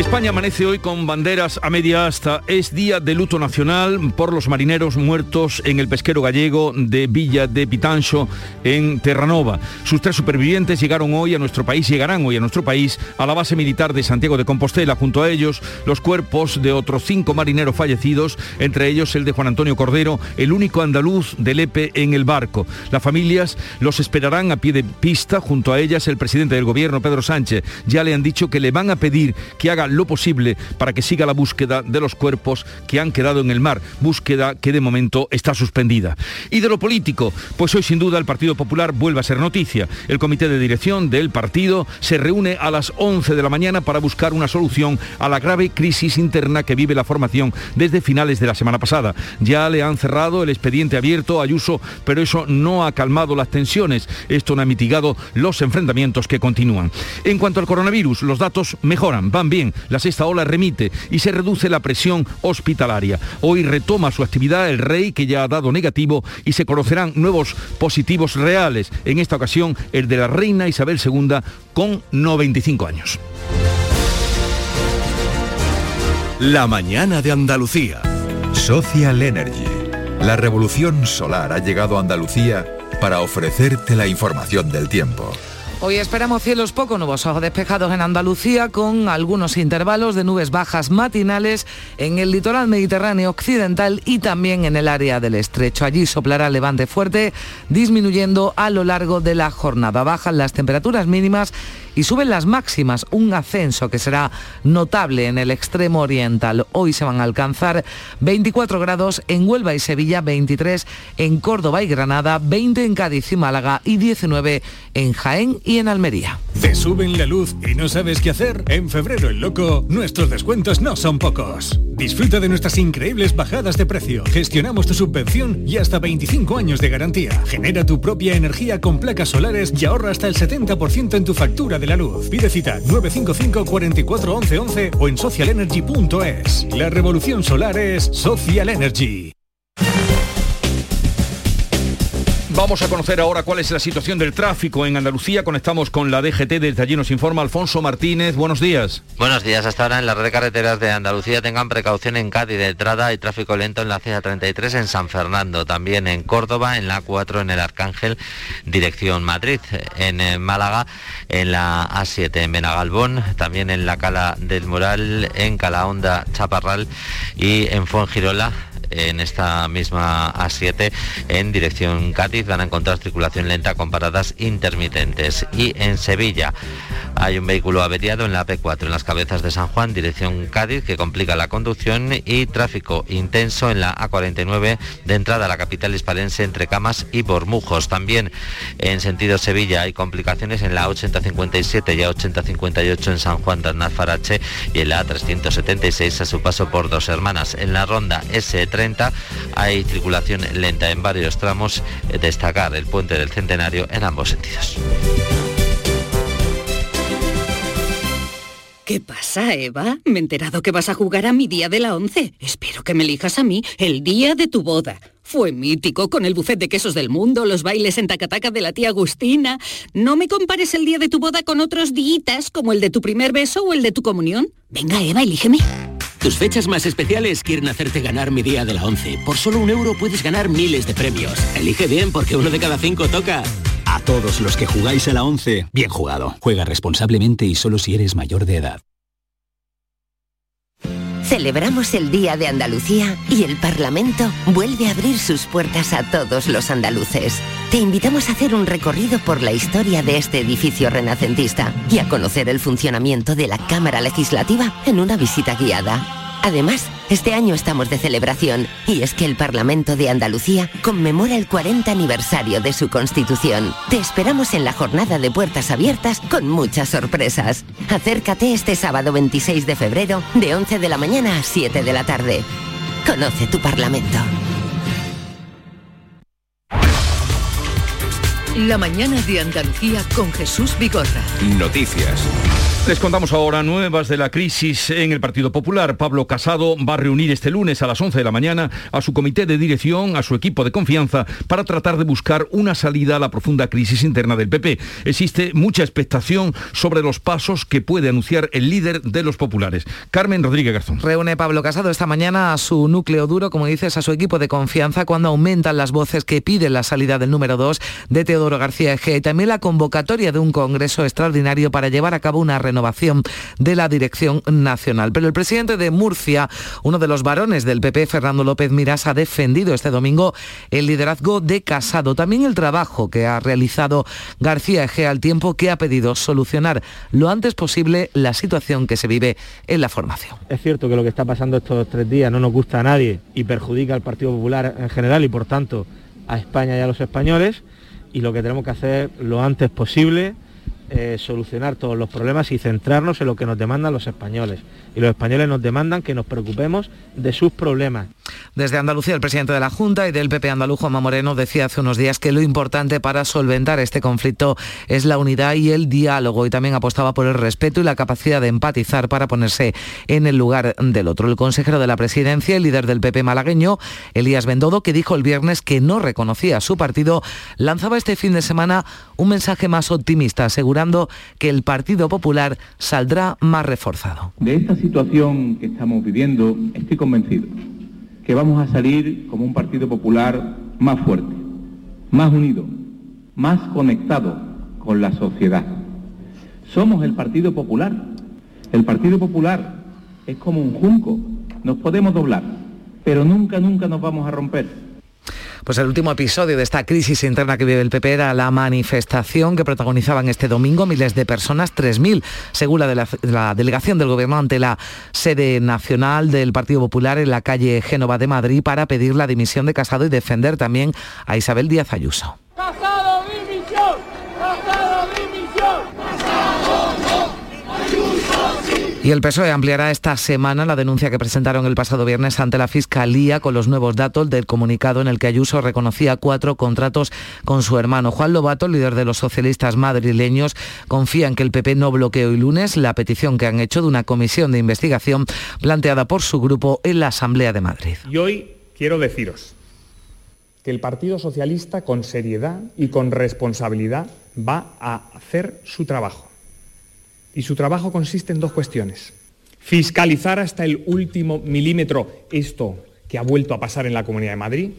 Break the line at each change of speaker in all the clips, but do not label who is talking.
España amanece hoy con banderas a media asta. Es día de luto nacional por los marineros muertos en el pesquero gallego de Villa de Pitancho, en Terranova. Sus tres supervivientes llegaron hoy a nuestro país, llegarán hoy a nuestro país, a la base militar de Santiago de Compostela. Junto a ellos, los cuerpos de otros cinco marineros fallecidos, entre ellos el de Juan Antonio Cordero, el único andaluz del EPE en el barco. Las familias los esperarán a pie de pista. Junto a ellas, el presidente del gobierno, Pedro Sánchez, ya le han dicho que le van a pedir que haga lo posible para que siga la búsqueda de los cuerpos que han quedado en el mar, búsqueda que de momento está suspendida. Y de lo político, pues hoy sin duda el Partido Popular vuelve a ser noticia. El comité de dirección del partido se reúne a las 11 de la mañana para buscar una solución a la grave crisis interna que vive la formación desde finales de la semana pasada. Ya le han cerrado el expediente abierto a Ayuso, pero eso no ha calmado las tensiones. Esto no ha mitigado los enfrentamientos que continúan. En cuanto al coronavirus, los datos mejoran, van bien la sexta ola remite y se reduce la presión hospitalaria. Hoy retoma su actividad el rey que ya ha dado negativo y se conocerán nuevos positivos reales. En esta ocasión el de la reina Isabel II con 95 años.
La mañana de Andalucía. Social Energy. La revolución solar ha llegado a Andalucía para ofrecerte la información del tiempo.
Hoy esperamos cielos poco nubosos despejados en Andalucía con algunos intervalos de nubes bajas matinales en el litoral mediterráneo occidental y también en el área del estrecho. Allí soplará levante fuerte, disminuyendo a lo largo de la jornada. Bajan las temperaturas mínimas y suben las máximas, un ascenso que será notable en el extremo oriental. Hoy se van a alcanzar 24 grados en Huelva y Sevilla, 23 en Córdoba y Granada, 20 en Cádiz y Málaga y 19 en Jaén y en Almería.
¿Te suben la luz y no sabes qué hacer? En febrero el loco, nuestros descuentos no son pocos. Disfruta de nuestras increíbles bajadas de precio. Gestionamos tu subvención y hasta 25 años de garantía. Genera tu propia energía con placas solares y ahorra hasta el 70% en tu factura de la luz. Pide cita 955 44 11 11 o en socialenergy.es. La revolución solar es Social Energy.
Vamos a conocer ahora cuál es la situación del tráfico en Andalucía. Conectamos con la DGT, desde allí nos informa Alfonso Martínez. Buenos días.
Buenos días. Hasta ahora en la red de carreteras de Andalucía tengan precaución en Cádiz de entrada y tráfico lento en la C33 en San Fernando, también en Córdoba, en la 4 en el Arcángel, dirección Madrid, en eh, Málaga, en la A7 en Benagalbón, también en la Cala del Moral, en Calahonda, Chaparral y en Fuengirola en esta misma A7 en dirección Cádiz van a encontrar circulación lenta con paradas intermitentes. Y en Sevilla hay un vehículo averiado en la P4 en las cabezas de San Juan, dirección Cádiz, que complica la conducción y tráfico intenso en la A49 de entrada a la capital hispalense entre Camas y Bormujos. También en sentido Sevilla hay complicaciones en la 8057 y a 8058 en San Juan de Arnaz-Farache y en la A376 a su paso por Dos Hermanas. En la ronda S3 hay circulación lenta en varios tramos. Eh, destacar el puente del Centenario en ambos sentidos.
¿Qué pasa, Eva? Me he enterado que vas a jugar a mi día de la once. Espero que me elijas a mí el día de tu boda. Fue mítico con el buffet de quesos del mundo, los bailes en tacataca de la tía Agustina. No me compares el día de tu boda con otros días como el de tu primer beso o el de tu comunión. Venga, Eva, elígeme.
Tus fechas más especiales quieren hacerte ganar mi día de la 11. Por solo un euro puedes ganar miles de premios. Elige bien porque uno de cada cinco toca.
A todos los que jugáis a la 11, bien jugado. Juega responsablemente y solo si eres mayor de edad.
Celebramos el Día de Andalucía y el Parlamento vuelve a abrir sus puertas a todos los andaluces. Te invitamos a hacer un recorrido por la historia de este edificio renacentista y a conocer el funcionamiento de la Cámara Legislativa en una visita guiada. Además, este año estamos de celebración y es que el Parlamento de Andalucía conmemora el 40 aniversario de su constitución. Te esperamos en la jornada de puertas abiertas con muchas sorpresas. Acércate este sábado 26 de febrero de 11 de la mañana a 7 de la tarde. Conoce tu Parlamento.
La mañana de Andalucía con Jesús Bigorra.
Noticias.
Les contamos ahora nuevas de la crisis en el Partido Popular. Pablo Casado va a reunir este lunes a las 11 de la mañana a su comité de dirección, a su equipo de confianza, para tratar de buscar una salida a la profunda crisis interna del PP. Existe mucha expectación sobre los pasos que puede anunciar el líder de los populares. Carmen Rodríguez Garzón.
Reúne Pablo Casado esta mañana a su núcleo duro, como dices, a su equipo de confianza cuando aumentan las voces que piden la salida del número 2 de Teodoro García Eje y también la convocatoria de un congreso extraordinario para llevar a cabo una renovación de la dirección nacional. Pero el presidente de Murcia, uno de los varones del PP, Fernando López Miras, ha defendido este domingo el liderazgo de Casado, también el trabajo que ha realizado García Egea al tiempo que ha pedido solucionar lo antes posible la situación que se vive en la formación.
Es cierto que lo que está pasando estos tres días no nos gusta a nadie y perjudica al Partido Popular en general y por tanto a España y a los españoles y lo que tenemos que hacer lo antes posible eh, solucionar todos los problemas y centrarnos en lo que nos demandan los españoles. Y los españoles nos demandan que nos preocupemos de sus problemas.
Desde Andalucía, el presidente de la Junta y del PP andaluz, Juanma Moreno, decía hace unos días que lo importante para solventar este conflicto es la unidad y el diálogo y también apostaba por el respeto y la capacidad de empatizar para ponerse en el lugar del otro. El consejero de la presidencia, el líder del PP malagueño, Elías Bendodo, que dijo el viernes que no reconocía a su partido, lanzaba este fin de semana un mensaje más optimista, que el Partido Popular saldrá más reforzado.
De esta situación que estamos viviendo, estoy convencido que vamos a salir como un Partido Popular más fuerte, más unido, más conectado con la sociedad. Somos el Partido Popular. El Partido Popular es como un junco. Nos podemos doblar, pero nunca, nunca nos vamos a romper.
Pues el último episodio de esta crisis interna que vive el PP era la manifestación que protagonizaban este domingo miles de personas, 3.000, según la, de la, la, delegación del Gobierno ante la sede nacional del Partido Popular en la calle Génova de Madrid para pedir la dimisión de Casado y defender también a Isabel Díaz Ayuso.
¡Casado, dimisión! ¡Casado, dimisión!
Y el PSOE ampliará esta semana la denuncia que presentaron el pasado viernes ante la Fiscalía con los nuevos datos del comunicado en el que Ayuso reconocía cuatro contratos con su hermano. Juan Lobato, líder de los socialistas madrileños, confía en que el PP no bloquee hoy lunes la petición que han hecho de una comisión de investigación planteada por su grupo en la Asamblea de Madrid.
Y hoy quiero deciros que el Partido Socialista con seriedad y con responsabilidad va a hacer su trabajo y su trabajo consiste en dos cuestiones. Fiscalizar hasta el último milímetro esto que ha vuelto a pasar en la Comunidad de Madrid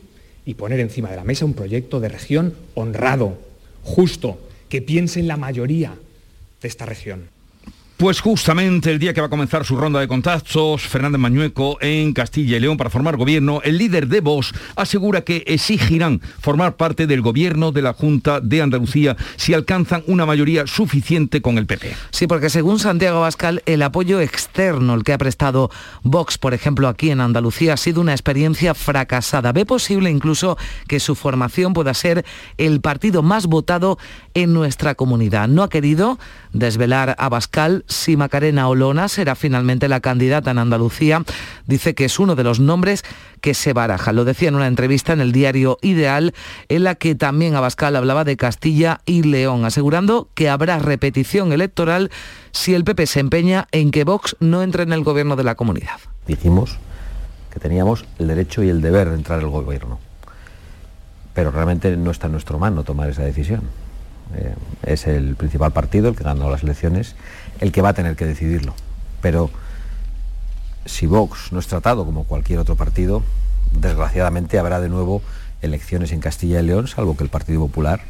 y poner encima de la mesa un proyecto de región honrado, justo, que piense en la mayoría de esta región.
Pues justamente el día que va a comenzar su ronda de contactos, Fernández Mañueco en Castilla y León para formar gobierno, el líder de Vox asegura que exigirán formar parte del gobierno de la Junta de Andalucía si alcanzan una mayoría suficiente con el PP.
Sí, porque según Santiago Bascal, el apoyo externo, el que ha prestado Vox, por ejemplo, aquí en Andalucía, ha sido una experiencia fracasada. Ve posible incluso que su formación pueda ser el partido más votado en nuestra comunidad. No ha querido desvelar a Bascal si Macarena Olona será finalmente la candidata en Andalucía. Dice que es uno de los nombres que se baraja. Lo decía en una entrevista en el diario Ideal, en la que también Abascal hablaba de Castilla y León, asegurando que habrá repetición electoral si el PP se empeña en que Vox no entre en el gobierno de la comunidad.
Dijimos que teníamos el derecho y el deber de entrar al gobierno, pero realmente no está en nuestra mano tomar esa decisión. Eh, es el principal partido, el que ganó las elecciones, el que va a tener que decidirlo. Pero si Vox no es tratado como cualquier otro partido, desgraciadamente habrá de nuevo elecciones en Castilla y León, salvo que el Partido Popular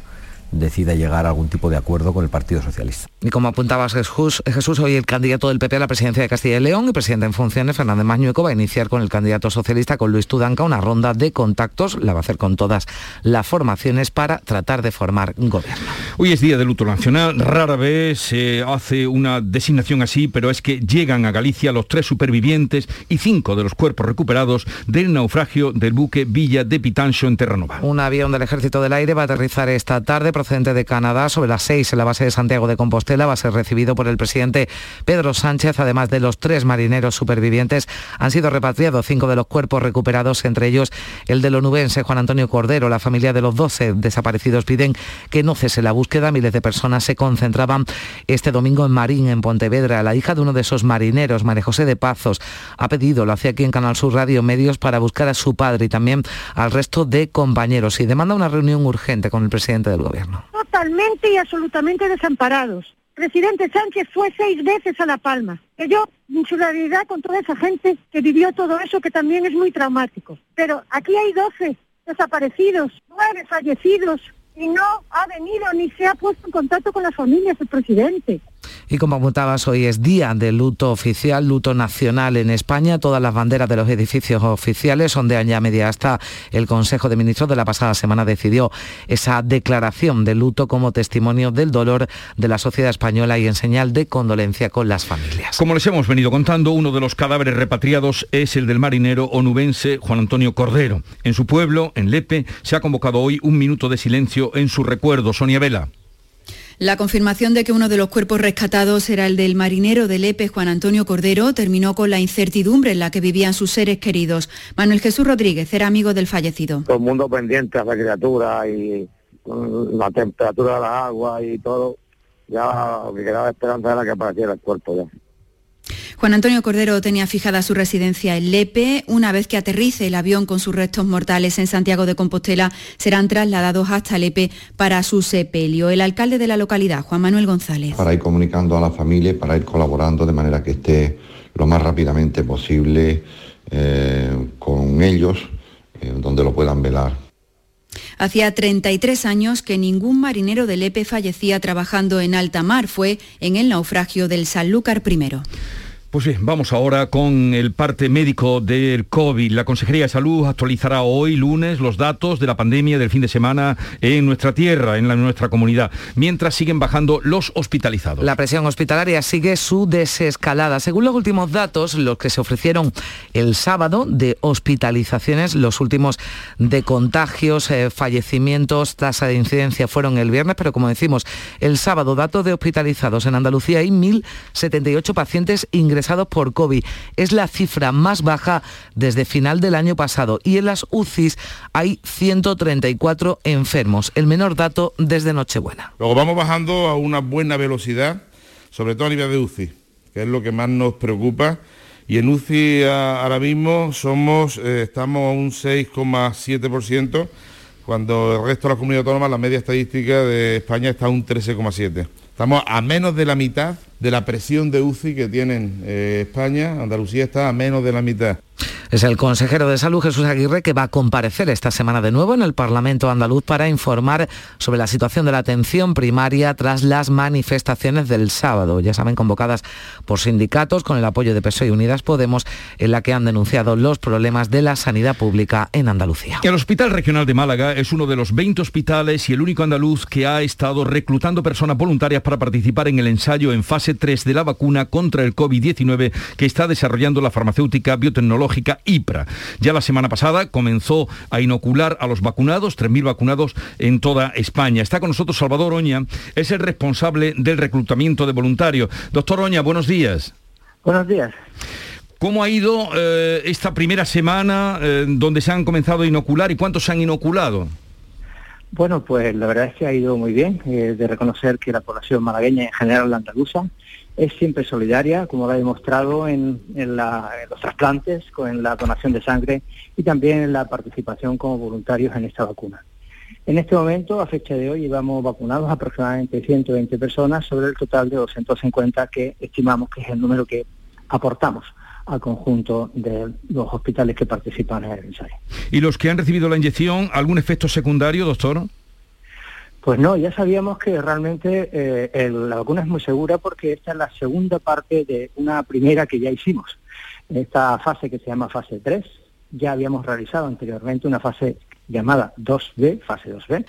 decida llegar a algún tipo de acuerdo con el Partido Socialista.
Y como apuntabas Jesús, Jesús, hoy el candidato del PP a la presidencia de Castilla y León y presidente en funciones, Fernández Mañueco, va a iniciar con el candidato socialista, con Luis Tudanca, una ronda de contactos, la va a hacer con todas las formaciones para tratar de formar gobierno.
Hoy es Día de Luto Nacional, rara vez se hace una designación así, pero es que llegan a Galicia los tres supervivientes y cinco de los cuerpos recuperados del naufragio del buque Villa de Pitancho en Terranova.
Un avión del Ejército del Aire va a aterrizar esta tarde procedente de Canadá sobre las seis en la base de Santiago de Compostela va a ser recibido por el presidente Pedro Sánchez. Además de los tres marineros supervivientes, han sido repatriados cinco de los cuerpos recuperados, entre ellos el del onubense Juan Antonio Cordero. La familia de los 12 desaparecidos piden que no cese la búsqueda. Miles de personas se concentraban este domingo en Marín, en Pontevedra. La hija de uno de esos marineros, María José de Pazos, ha pedido, lo hacía aquí en Canal Sur Radio Medios, para buscar a su padre y también al resto de compañeros y demanda una reunión urgente con el presidente del gobierno.
Totalmente y absolutamente desamparados. Presidente Sánchez fue seis veces a La Palma. Que yo, en con toda esa gente que vivió todo eso, que también es muy traumático. Pero aquí hay 12 desaparecidos, nueve fallecidos, y no ha venido ni se ha puesto en contacto con las familias del presidente.
Y como apuntabas, hoy es día de luto oficial, luto nacional en España. Todas las banderas de los edificios oficiales son de año media hasta el Consejo de Ministros de la pasada semana decidió esa declaración de luto como testimonio del dolor de la sociedad española y en señal de condolencia con las familias.
Como les hemos venido contando, uno de los cadáveres repatriados es el del marinero onubense Juan Antonio Cordero. En su pueblo, en Lepe, se ha convocado hoy un minuto de silencio en su recuerdo. Sonia Vela.
La confirmación de que uno de los cuerpos rescatados era el del marinero de Lepe, Juan Antonio Cordero, terminó con la incertidumbre en la que vivían sus seres queridos. Manuel Jesús Rodríguez era amigo del fallecido.
Todo el mundo pendiente a la criatura y la temperatura de la agua y todo. Ya lo que quedaba esperanza era que apareciera el cuerpo ya.
Juan Antonio Cordero tenía fijada su residencia en Lepe. Una vez que aterrice el avión con sus restos mortales en Santiago de Compostela, serán trasladados hasta Lepe para su sepelio. El alcalde de la localidad, Juan Manuel González.
Para ir comunicando a la familia, para ir colaborando de manera que esté lo más rápidamente posible eh, con ellos, eh, donde lo puedan velar.
Hacía 33 años que ningún marinero de Lepe fallecía trabajando en alta mar. Fue en el naufragio del Sanlúcar I.
Pues bien, vamos ahora con el parte médico del COVID. La Consejería de Salud actualizará hoy, lunes, los datos de la pandemia del fin de semana en nuestra tierra, en nuestra comunidad, mientras siguen bajando los hospitalizados.
La presión hospitalaria sigue su desescalada. Según los últimos datos, los que se ofrecieron el sábado de hospitalizaciones, los últimos de contagios, eh, fallecimientos, tasa de incidencia fueron el viernes, pero como decimos, el sábado, datos de hospitalizados en Andalucía hay 1.078 pacientes ingresados por COVID. Es la cifra más baja desde final del año pasado y en las UCIs hay 134 enfermos, el menor dato desde Nochebuena.
Luego vamos bajando a una buena velocidad, sobre todo a nivel de UCI, que es lo que más nos preocupa. Y en UCI ahora mismo somos, eh, estamos a un 6,7%, cuando el resto de las comunidades autónomas, la media estadística de España está a un 13,7%. Estamos a menos de la mitad de la presión de UCI que tienen eh, España. Andalucía está a menos de la mitad.
Es el consejero de Salud Jesús Aguirre que va a comparecer esta semana de nuevo en el Parlamento andaluz para informar sobre la situación de la atención primaria tras las manifestaciones del sábado, ya saben, convocadas por sindicatos con el apoyo de PSOE y Unidas Podemos, en la que han denunciado los problemas de la sanidad pública en Andalucía.
El Hospital Regional de Málaga es uno de los 20 hospitales y el único andaluz que ha estado reclutando personas voluntarias para participar en el ensayo en fase 3 de la vacuna contra el COVID-19 que está desarrollando la farmacéutica biotecnológica IPRA. Ya la semana pasada comenzó a inocular a los vacunados, 3.000 vacunados en toda España. Está con nosotros Salvador Oña, es el responsable del reclutamiento de voluntarios. Doctor Oña, buenos días.
Buenos días.
¿Cómo ha ido eh, esta primera semana eh, donde se han comenzado a inocular y cuántos se han inoculado?
Bueno, pues la verdad es que ha ido muy bien, eh, de reconocer que la población malagueña en general la andaluza es siempre solidaria, como lo ha demostrado en, los trasplantes, con la donación de sangre y también en la participación como voluntarios en esta vacuna. En este momento, a fecha de hoy, llevamos vacunados aproximadamente 120 personas sobre el total de 250 que estimamos que es el número que aportamos al conjunto de los hospitales que participan en el ensayo.
¿Y los que han recibido la inyección, algún efecto secundario, doctor?
Pues no, ya sabíamos que realmente eh, la vacuna es muy segura porque esta es la segunda parte de una primera que ya hicimos. Esta fase que se llama fase 3, ya habíamos realizado anteriormente una fase llamada 2B, fase 2B,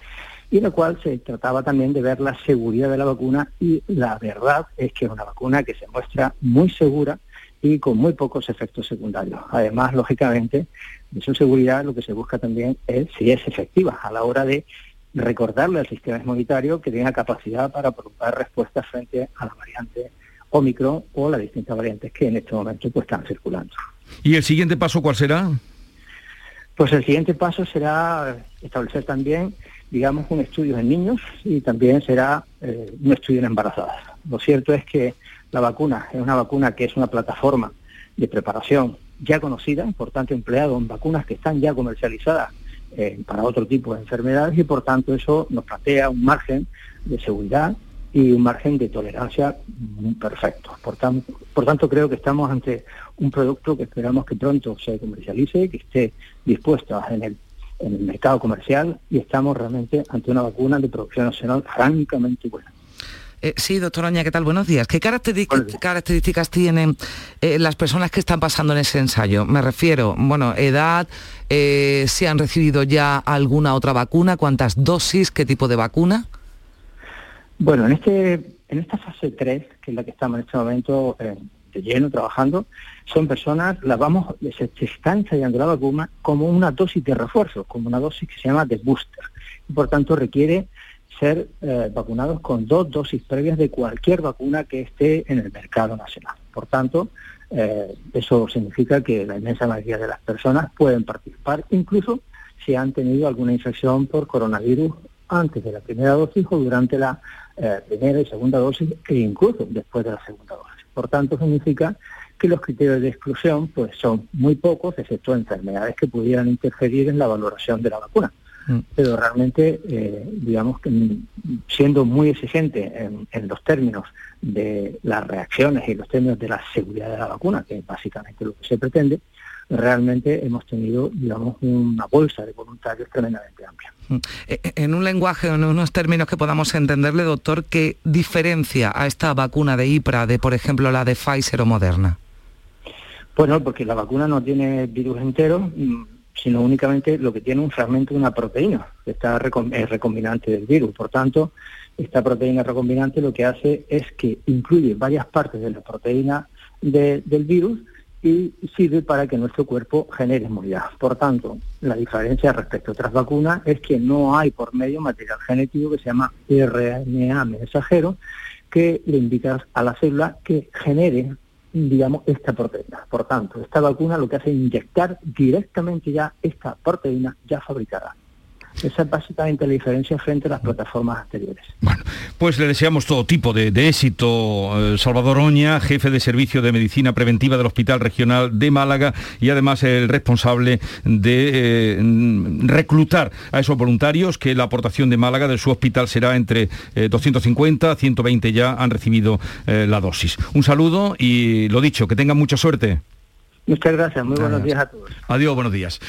y en la cual se trataba también de ver la seguridad de la vacuna y la verdad es que es una vacuna que se muestra muy segura y con muy pocos efectos secundarios. Además, lógicamente, de su seguridad lo que se busca también es si es efectiva a la hora de recordarle al sistema inmunitario que tenga capacidad para provocar respuestas frente a la variante Omicron o las distintas variantes que en este momento pues, están circulando.
¿Y el siguiente paso cuál será?
Pues el siguiente paso será establecer también, digamos, un estudio en niños y también será eh, un estudio en embarazadas. Lo cierto es que la vacuna es una vacuna que es una plataforma de preparación ya conocida, por tanto empleado en vacunas que están ya comercializadas eh, para otro tipo de enfermedades y por tanto eso nos plantea un margen de seguridad y un margen de tolerancia perfecto. Por tanto, por tanto, creo que estamos ante un producto que esperamos que pronto se comercialice, que esté dispuesto en el mercado comercial y estamos realmente ante una vacuna de producción nacional francamente buena.
Eh, sí, doctora Oña, ¿qué tal? Buenos días. ¿Qué características, tienen eh, las personas que están pasando en ese ensayo? Me refiero, bueno, edad, eh, si han recibido ya alguna otra vacuna, cuántas dosis, qué tipo de vacuna.
Bueno, en este en esta fase 3, que es la que estamos en este momento de lleno trabajando, son personas, las vamos, se, se, está ensayando la vacuna como una dosis de refuerzo, como una dosis que se llama de booster. Y por tanto requiere ser eh, vacunados con dos dosis previas de cualquier vacuna que esté en el mercado nacional. Por tanto, eh, eso significa que la inmensa mayoría de las personas pueden participar, incluso si han tenido alguna infección por coronavirus antes de la primera dosis o durante la eh, primera y segunda dosis e incluso después de la segunda dosis. Por tanto, significa que los criterios de exclusión pues son muy pocos, excepto enfermedades que pudieran interferir en la valoración de la vacuna. Mm. pero realmente, eh, digamos que siendo muy exigente en, los términos de las reacciones y los términos de la seguridad de la vacuna, que es básicamente lo que se pretende, realmente hemos tenido, digamos, una bolsa de voluntarios tremendamente amplia.
Mm. E, e, en un lenguaje, en unos términos que podamos entenderle, doctor, ¿qué diferencia a esta vacuna de IPRA de, por ejemplo, la de Pfizer o Moderna?
Bueno, porque la vacuna no tiene virus entero, mm, sino únicamente lo que tiene un fragmento de una proteína, que está es recombinante del virus. Por tanto, esta proteína recombinante lo que hace es que incluye varias partes de la proteína del virus y sirve para que nuestro cuerpo genere inmunidad. Por tanto, la diferencia respecto a otras vacunas es que no hay por medio material genético que se llama RNA mensajero que le indica a la célula que genere digamos, esta proteína. Por tanto, esta vacuna lo que hace es inyectar directamente ya esta proteína ya fabricada. Esa es básicamente la diferencia frente a las plataformas anteriores.
Bueno, pues le deseamos todo tipo de, éxito. Eh, Salvador Oña, jefe de Servicio de Medicina Preventiva del Hospital Regional de Málaga y además el responsable de eh, reclutar a esos voluntarios, que la aportación de Málaga de su hospital será entre 250, eh, 120 ya han recibido la dosis. Un saludo y lo dicho, que tengan mucha suerte.
Muchas gracias, muy buenos días a todos.
Adiós, buenos días.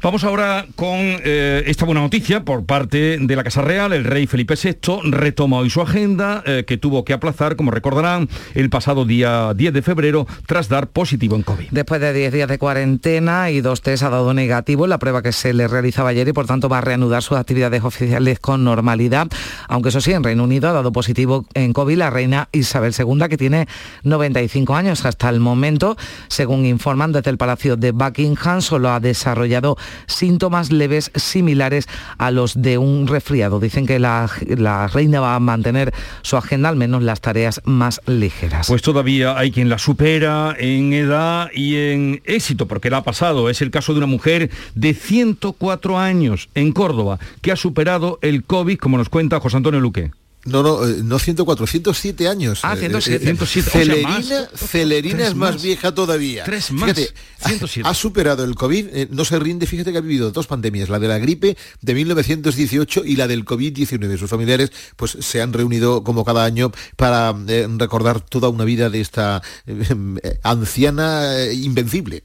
Vamos ahora con eh, esta buena noticia por parte de la Casa Real. El rey Felipe VI retoma hoy su agenda, eh, que tuvo que aplazar, como recordarán, el pasado día 10 de febrero tras dar positivo en COVID.
Después de 10 días de cuarentena y dos test ha dado negativo en la prueba que se le realizaba ayer y por tanto va a reanudar sus actividades oficiales con normalidad. Aunque eso sí, en Reino Unido ha dado positivo en COVID la reina Isabel II, que tiene 95 años hasta el momento, según informan desde el Palacio de Buckingham, solo ha desarrollado síntomas leves similares a los de un resfriado. Dicen que la, reina va a mantener su agenda, al menos las tareas más ligeras.
Pues todavía hay quien la supera en edad y en éxito, porque la ha pasado. Es el caso de una mujer de 104 años en Córdoba, que ha superado el COVID, como nos cuenta José Antonio Luque.
No, no, eh, no 104, 107 años.
Ah, 107. Eh,
eh, Celerina, Celerina es más, vieja todavía.
Tres más. Fíjate,
107. Ha, superado el COVID, no se rinde, fíjate que ha vivido dos pandemias, la de la gripe de 1918 y la del COVID-19. Sus familiares pues se han reunido como cada año para recordar toda una vida de esta anciana invencible.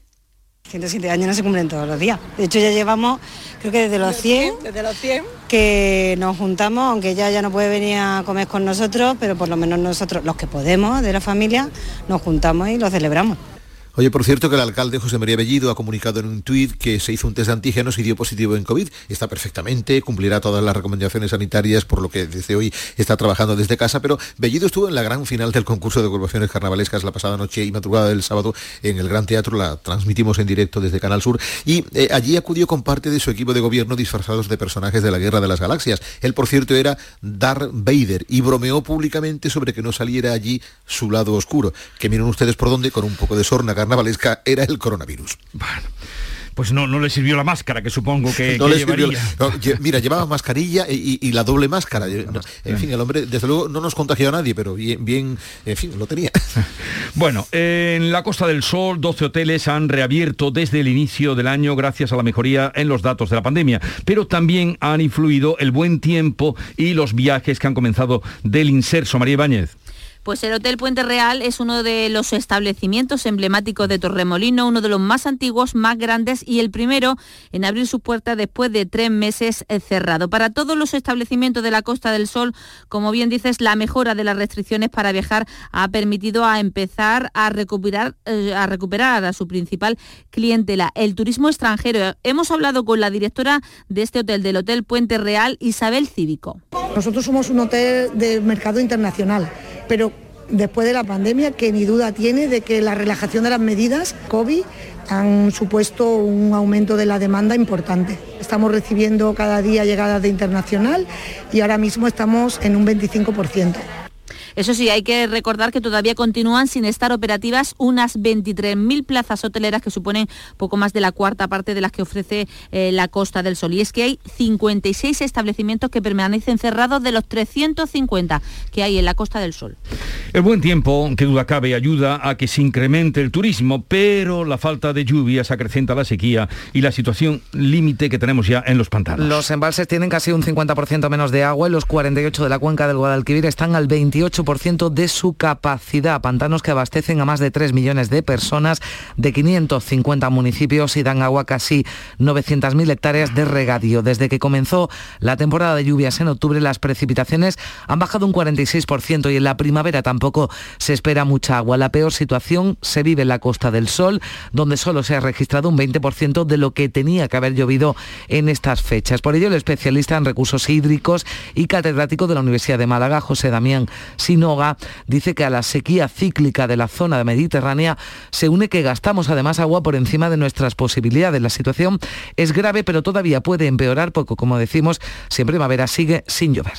107 años no se cumplen todos los días. De hecho ya llevamos, creo que desde los 100,
desde los 100,
que nos juntamos, aunque ya ya no puede venir a comer con nosotros, pero por lo menos nosotros, los que podemos de la familia, nos juntamos y lo celebramos.
Oye, por cierto que el alcalde José María Bellido ha comunicado en un tuit que se hizo un test de antígenos y dio positivo en COVID. Está perfectamente, cumplirá todas las recomendaciones sanitarias, por lo que desde hoy está trabajando desde casa, pero Bellido estuvo en la gran final del concurso de agrupaciones carnavalescas la pasada noche y madrugada del sábado en el Gran Teatro, la transmitimos en directo desde Canal Sur, y eh, allí acudió con parte de su equipo de gobierno disfrazados de personajes de la Guerra de las Galaxias. Él, por cierto, era Darth Vader y bromeó públicamente sobre que no saliera allí su lado oscuro. Que miren ustedes por dónde, con un poco de sorna carnavalesca, era el coronavirus.
Bueno pues no, no le sirvió la máscara, que supongo que,
no
que
le
llevaría.
sirvió- no, lle- mira, llevaba mascarilla y, y- y la doble máscara. En fin, el hombre, desde luego, no nos contagió a nadie, pero bien, bien en fin, lo tenía.
Bueno, en la Costa del Sol, 12 hoteles han reabierto desde el inicio del año gracias a la mejoría en los datos de la pandemia, pero también han influido el buen tiempo y los viajes que han comenzado del inserso. María Ibáñez.
Pues el Hotel Puente Real es uno de los establecimientos emblemáticos de Torremolino, uno de los más antiguos, más grandes y el primero en abrir sus puertas después de tres meses eh, cerrado. Para todos los establecimientos de la Costa del Sol, como bien dices, la mejora de las restricciones para viajar ha permitido a empezar a recuperar, eh, a recuperar a su principal clientela, el turismo extranjero. Hemos hablado con la directora de este hotel, del Hotel Puente Real, Isabel Cívico.
Nosotros somos un hotel de mercado internacional, pero después de la pandemia, que ni duda tiene de que la relajación de las medidas COVID han supuesto un aumento de la demanda importante. Estamos recibiendo cada día llegadas de internacional y ahora mismo estamos en un 25%.
Eso sí, hay que recordar que todavía continúan sin estar operativas unas 23.000 plazas hoteleras que suponen poco más de la cuarta parte de las que ofrece eh, la Costa del Sol. Y es que hay 56 establecimientos que permanecen cerrados de los 350 que hay en la Costa del Sol.
El buen tiempo, que duda cabe, ayuda a que se incremente el turismo, pero la falta de lluvias acrecenta la sequía y la situación límite que tenemos ya en los pantanos.
Los embalses tienen casi un 50% menos de agua y los 48 de la cuenca del Guadalquivir están al 28% de su capacidad. Pantanos que abastecen a más de 3 millones de personas de 550 municipios y dan agua casi 900.000 hectáreas de regadío. Desde que comenzó la temporada de lluvias en octubre, las precipitaciones han bajado un 46% y en la primavera tampoco se espera mucha agua. La peor situación se vive en la Costa del Sol, donde solo se ha registrado un 20% de lo que tenía que haber llovido en estas fechas. Por ello, el especialista en recursos hídricos y catedrático de la Universidad de Málaga, José Damián Sinoga, dice que a la sequía cíclica de la zona mediterránea se une que gastamos además agua por encima de nuestras posibilidades. La situación es grave, pero todavía puede empeorar porque, como decimos, si en primavera sigue sin llover.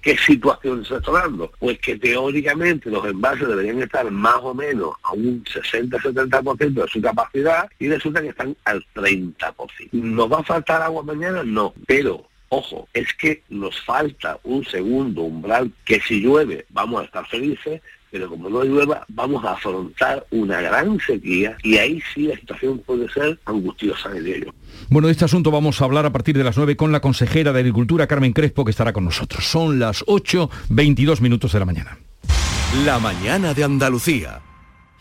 ¿Qué situación se está dando? Pues que teóricamente los envases deberían estar más o menos a un 60-70% de su capacidad y resulta que están al 30%. ¿Nos va a faltar agua mañana? No, pero ojo, es que nos falta un segundo umbral que si llueve vamos a estar felices, pero como no llueva vamos a afrontar una gran sequía y ahí sí la situación puede ser angustiosa, diría yo.
Bueno, de este asunto vamos a hablar a partir de las 9 con la consejera de Agricultura, Carmen Crespo, que estará con nosotros. Son las 8, 22 minutos de la mañana.
La mañana de Andalucía.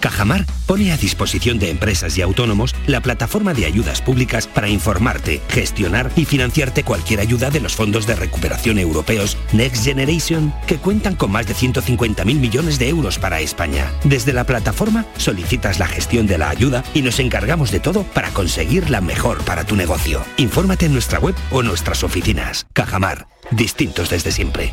Cajamar pone a disposición de empresas y autónomos la plataforma de ayudas públicas para informarte, gestionar y financiarte cualquier ayuda de los fondos de recuperación europeos Next Generation, que cuentan con más de 150.000 millones de euros para España. Desde la plataforma solicitas la gestión de la ayuda y nos encargamos de todo para conseguir la mejor para tu negocio. Infórmate en nuestra web o nuestras oficinas. Cajamar, distintos desde siempre.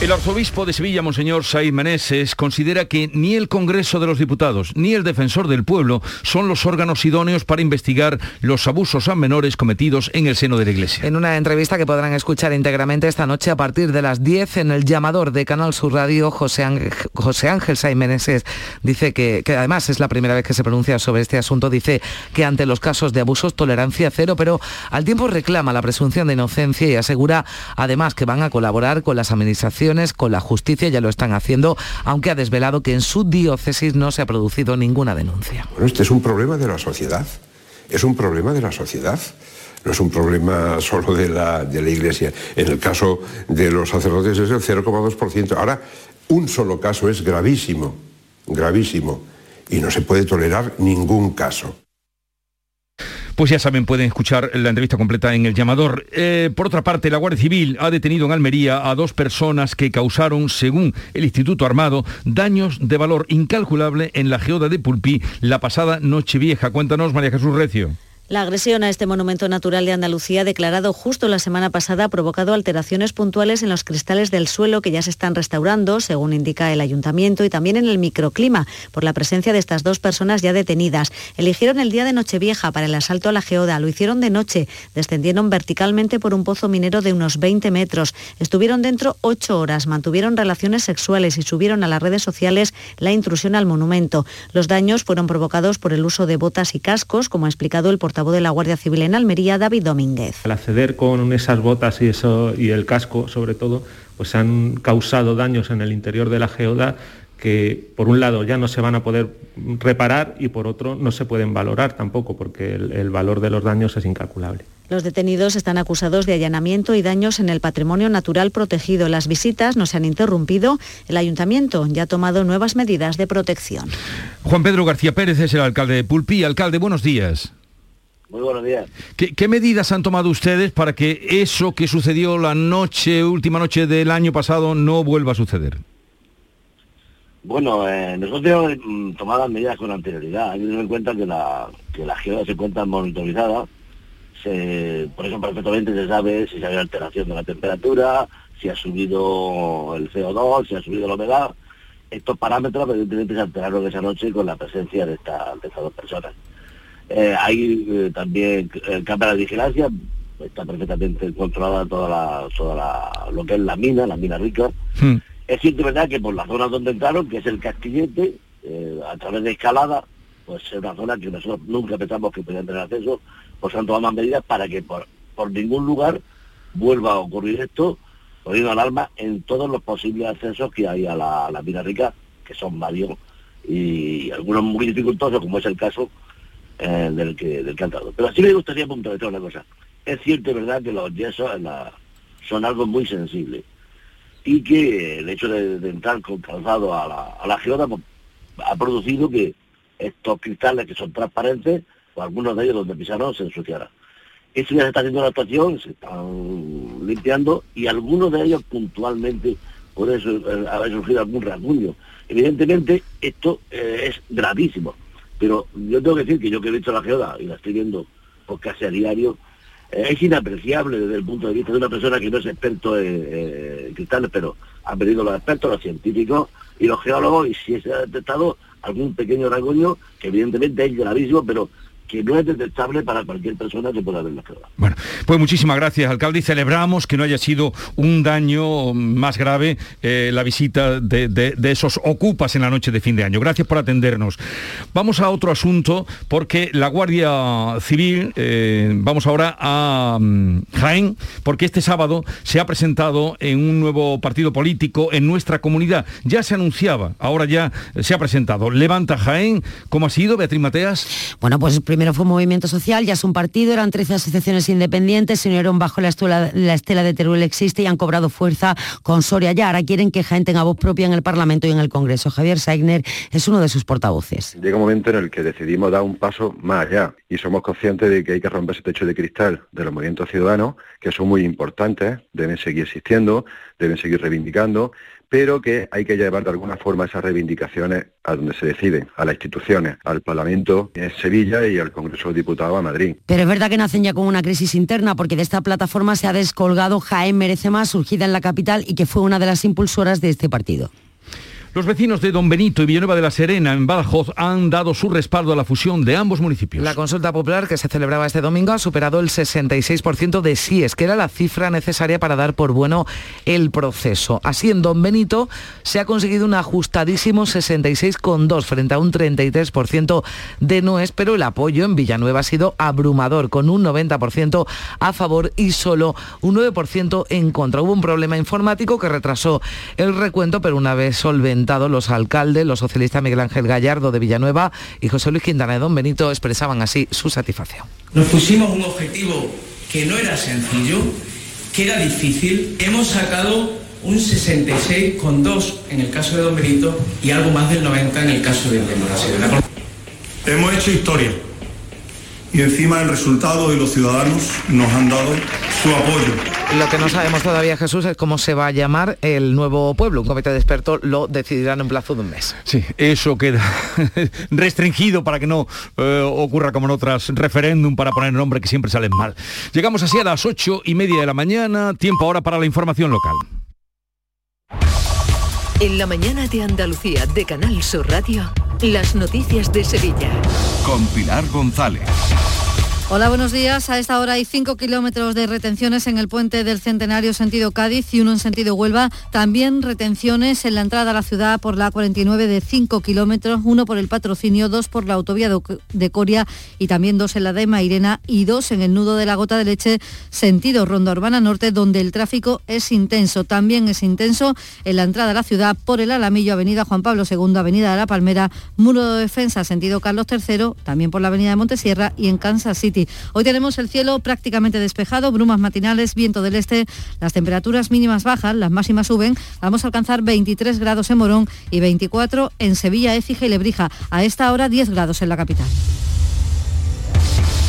El arzobispo de Sevilla, Monseñor Saiz Meneses, considera que ni el Congreso de los Diputados ni el Defensor del Pueblo son los órganos idóneos para investigar los abusos a menores cometidos en el seno de la Iglesia.
En una entrevista que podrán escuchar íntegramente esta noche a partir de las 10 en el llamador de Canal Sur Radio, José Ángel, José Ángel Meneses dice que, que además es la primera vez que se pronuncia sobre este asunto, dice que ante los casos de abusos tolerancia cero, pero al tiempo reclama la presunción de inocencia y asegura además que van a colaborar con las administraciones con la justicia, ya lo están haciendo, aunque ha desvelado que en su diócesis no se ha producido ninguna denuncia.
Bueno, este es un problema de la sociedad, es un problema de la sociedad no es un problema solo de la, de la Iglesia. En el caso de los sacerdotes es el 0,2%. Ahora, un solo caso es gravísimo, gravísimo, y no se puede tolerar ningún caso.
Pues ya saben, pueden escuchar la entrevista completa en el llamador. Eh, por otra parte, la Guardia Civil ha detenido en Almería a dos personas que causaron, según el Instituto Armado, daños de valor incalculable en la geoda de Pulpí la pasada noche vieja. Cuéntanos, María Jesús Recio.
La agresión a este monumento natural de Andalucía, declarado justo la semana pasada, ha provocado alteraciones puntuales en los cristales del suelo que ya se están restaurando, según indica el ayuntamiento, y también en el microclima, por la presencia de estas dos personas ya detenidas. Eligieron el día de Nochevieja para el asalto a la geoda, lo hicieron de noche, descendieron verticalmente por un pozo minero de unos 20 metros, estuvieron dentro ocho horas, mantuvieron relaciones sexuales y subieron a las redes sociales la intrusión al monumento. Los daños fueron provocados por el uso de botas y cascos, como ha explicado el portavoz de la Guardia Civil en Almería, David Domínguez.
Al acceder con esas botas y, eso, y el casco, sobre todo, pues han causado daños en el interior de la geoda que por un lado ya no se van a poder reparar y por otro no se pueden valorar tampoco porque el, el, valor de los daños es incalculable.
Los detenidos están acusados de allanamiento y daños en el patrimonio natural protegido. Las visitas no se han interrumpido. El ayuntamiento ya ha tomado nuevas medidas de protección.
Juan Pedro García Pérez es el alcalde de Pulpí. Alcalde, buenos días.
Muy buenos días.
¿Qué, ¿Qué, medidas han tomado ustedes para que eso que sucedió la noche, última noche del año pasado, no vuelva a suceder?
Bueno, eh, nosotros hemos tomado medidas con anterioridad. Hay que tener en cuenta que la, que la se encuentra monitorizada. Se, por eso perfectamente se sabe si se hay alteración de la temperatura, si ha subido el CO2, si ha subido la humedad. Estos parámetros evidentemente se alteraron esa noche con la presencia de, esta, de estas dos personas. Eh, hay eh, también eh, cámaras de vigilancia, está perfectamente controlada toda la, toda la, lo que es la mina, la mina rica. Hmm. Es cierto verdad que por la zona donde entraron, que es el Castillete, a través de escalada, pues es una zona que nosotros nunca pensamos que podían tener acceso, pues han tomado más medidas para que por, por ningún lugar vuelva a ocurrir esto, poniendo alarma en todos los posibles accesos que hay a la, a la mina rica, que son varios y algunos muy dificultosos, como es el caso eh, del, que, del que han dado. Pero sí me gustaría puntualizar una cosa. Es cierto, verdad, que los yesos son algo muy sensible y que el hecho de, entrar con calzado a la, a la geoda pues, ha producido que estos cristales que son transparentes, o algunos de ellos donde pisaron, se ensuciaran. Eso ya se está haciendo la actuación, se están limpiando y algunos de ellos puntualmente puede haber surgido algún rasguño. Evidentemente esto eh, es gravísimo pero yo tengo que decir que yo que he visto la geoda y la estoy viendo por casi a diario, eh, es inapreciable desde el punto de vista de una persona que no es experto en, cristales, pero han venido los expertos, los científicos y los geólogos, y si se ha detectado algún pequeño rasguño, que evidentemente es gravísimo, pero que no es detectable para cualquier persona que pueda ver la geoda.
Bueno, pues muchísimas gracias, alcalde, y celebramos que no haya sido un daño más grave eh, la visita de, de, de, esos ocupas en la noche de fin de año. Gracias por atendernos. Vamos a otro asunto, porque la Guardia Civil, eh, vamos ahora a um, Jaén, porque este sábado se ha presentado en un nuevo partido político en nuestra comunidad. Ya se anunciaba, ahora ya se ha presentado. Levanta Jaén, ¿cómo ha sido, Beatriz Mateas?
Bueno, pues primero fue un movimiento social, ya es un partido, eran 13 asociaciones independientes, se unieron bajo la estela, la estela de Teruel Existe y han cobrado fuerza con Soria ya. Ahora quieren que Jaén tenga voz propia en el Parlamento y en el Congreso. Javier Saigner es uno de sus portavoces.
Llega un momento en el que decidimos dar un paso más allá y somos conscientes de que hay que romper ese techo de cristal de los movimientos ciudadanos, que son muy importantes, deben seguir existiendo, deben seguir reivindicando, pero que hay que llevar de alguna forma esas reivindicaciones a donde se deciden, a las instituciones, al Parlamento en Sevilla y al Congreso de Diputados a Madrid.
Pero es verdad que nacen ya con una crisis interna, porque de esta plataforma se ha descolgado Jaén Merece Más, surgida en la capital y que fue una de las impulsoras de este partido.
Los vecinos de Don Benito y Villanueva de la Serena, en Badajoz, han dado su respaldo a la fusión de ambos municipios.
La consulta popular que se celebraba este domingo ha superado el 66% de síes, que era la cifra necesaria para dar por bueno el proceso. Así, en Don Benito se ha conseguido un ajustadísimo 66,2 frente a un 33% de noes, pero el apoyo en Villanueva ha sido abrumador, con un 90% a favor y solo un 9% en contra. Hubo un problema informático que retrasó el recuento, pero una vez los alcaldes, los socialistas Miguel Ángel Gallardo de Villanueva y José Luis Quintana de Don Benito expresaban así su satisfacción.
Nos pusimos un objetivo que no era sencillo, que era difícil. Hemos sacado un 66,2 en el caso de Don Benito y algo más del 90 en el caso de Villanueva.
Hemos hecho historia y encima el resultado de los ciudadanos nos han dado su apoyo.
Lo que no sabemos todavía, Jesús, es cómo se va a llamar el nuevo pueblo. Un comité de expertos lo decidirán en plazo de un mes.
Sí, eso queda restringido para que no eh, ocurra como en otras referéndum para poner nombre que siempre salen mal. Llegamos así a las ocho y media de la mañana, tiempo ahora para la información local.
En la mañana de Andalucía de Canal Sur Radio, las noticias de Sevilla.
Con Pilar González.
Hola, buenos días. A esta hora hay 5 kilómetros de retenciones en el puente del Centenario sentido Cádiz y uno en sentido Huelva. También retenciones en la entrada a la ciudad por la 49 de 5 kilómetros, uno por el patrocinio, dos por la autovía de Coria y también dos en la de Mairena y dos en el nudo de la Gota de Leche sentido Ronda Urbana Norte, donde el tráfico es intenso. También es intenso en la entrada a la ciudad por el Alamillo, Avenida Juan Pablo II, Avenida de la Palmera, Muro de Defensa sentido Carlos III, también por la Avenida de Montesierra y en Kansas City. Hoy tenemos el cielo prácticamente despejado, brumas matinales, viento del este, las temperaturas mínimas bajan, las máximas suben, vamos a alcanzar 23 grados en Morón y 24 en Sevilla, Écija y Lebrija. A esta hora 10 grados en la capital.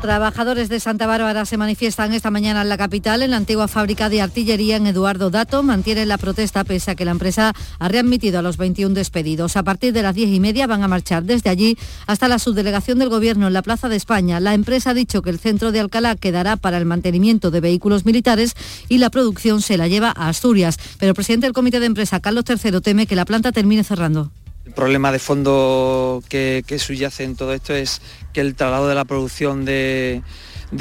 Trabajadores de Santa Bárbara se manifiestan esta mañana en la capital, en la antigua fábrica de artillería en Eduardo Dato. Mantienen la protesta pese a que la empresa ha readmitido a los 21 despedidos. A partir de las 10 y media van a marchar desde allí hasta la subdelegación del Gobierno en la Plaza de España. La empresa ha dicho que el centro de Alcalá quedará para el mantenimiento de vehículos militares y la producción se la lleva a Asturias. Pero el presidente del comité de empresa, Carlos III, teme que la planta termine cerrando.
El problema de fondo que, subyace en todo esto es que el traslado de la producción de,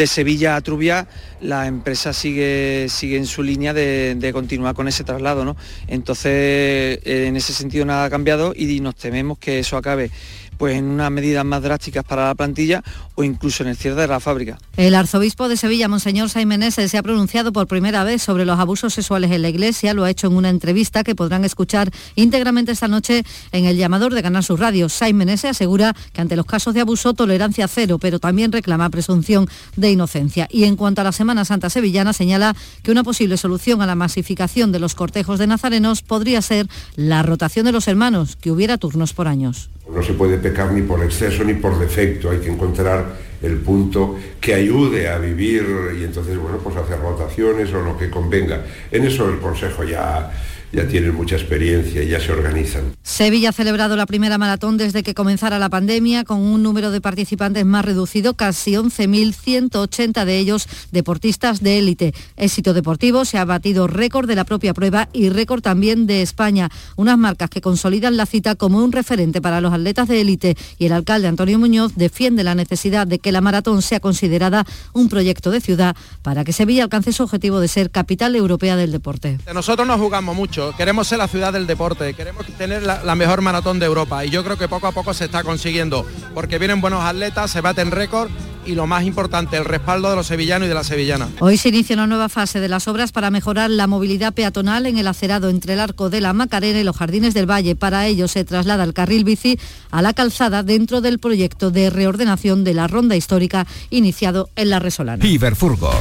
Sevilla a Trubia, la empresa sigue, sigue en su línea de, continuar con ese traslado. ¿no? Entonces, en ese sentido nada ha cambiado y nos tememos que eso acabe pues en unas medidas más drásticas para la plantilla o incluso en el cierre de la fábrica.
El arzobispo de Sevilla, Monseñor Saimenés, se ha pronunciado por primera vez sobre los abusos sexuales en la iglesia. Lo ha hecho en una entrevista que podrán escuchar íntegramente esta noche en el llamador de Canal Sur Radio. Saimenés asegura que ante los casos de abuso, tolerancia cero, pero también reclama presunción de inocencia. Y en cuanto a la Semana Santa Sevillana, señala que una posible solución a la masificación de los cortejos de nazarenos podría ser la rotación de los hermanos, que hubiera turnos por años.
No se puede pecar ni por exceso ni por defecto, hay que encontrar el punto que ayude a vivir y entonces, bueno, pues hacer rotaciones o lo que convenga. En eso el Consejo ya ya tienen mucha experiencia y ya se organizan.
Sevilla ha celebrado la primera maratón desde que comenzara la pandemia con un número de participantes más reducido, casi 11.180 de ellos deportistas de élite. Éxito deportivo, se ha batido récord de la propia prueba y récord también de España, unas marcas que consolidan la cita como un referente para los atletas de élite y el alcalde Antonio Muñoz defiende la necesidad de que la maratón sea considerada un proyecto de ciudad para que Sevilla alcance su objetivo de ser capital europea del deporte.
Nosotros nos jugamos mucho queremos ser la ciudad del deporte, queremos tener la, mejor maratón de Europa y yo creo que poco a poco se está consiguiendo porque vienen buenos atletas, se baten récord y lo más importante, el respaldo de los sevillanos y de las sevillanas.
Hoy se inicia una nueva fase de las obras para mejorar la movilidad peatonal en el acerado entre el arco de la Macarena y los jardines del Valle. Para ello se traslada el carril bici a la calzada dentro del proyecto de reordenación de la ronda histórica iniciado en la Resolana.
Iberfurgo.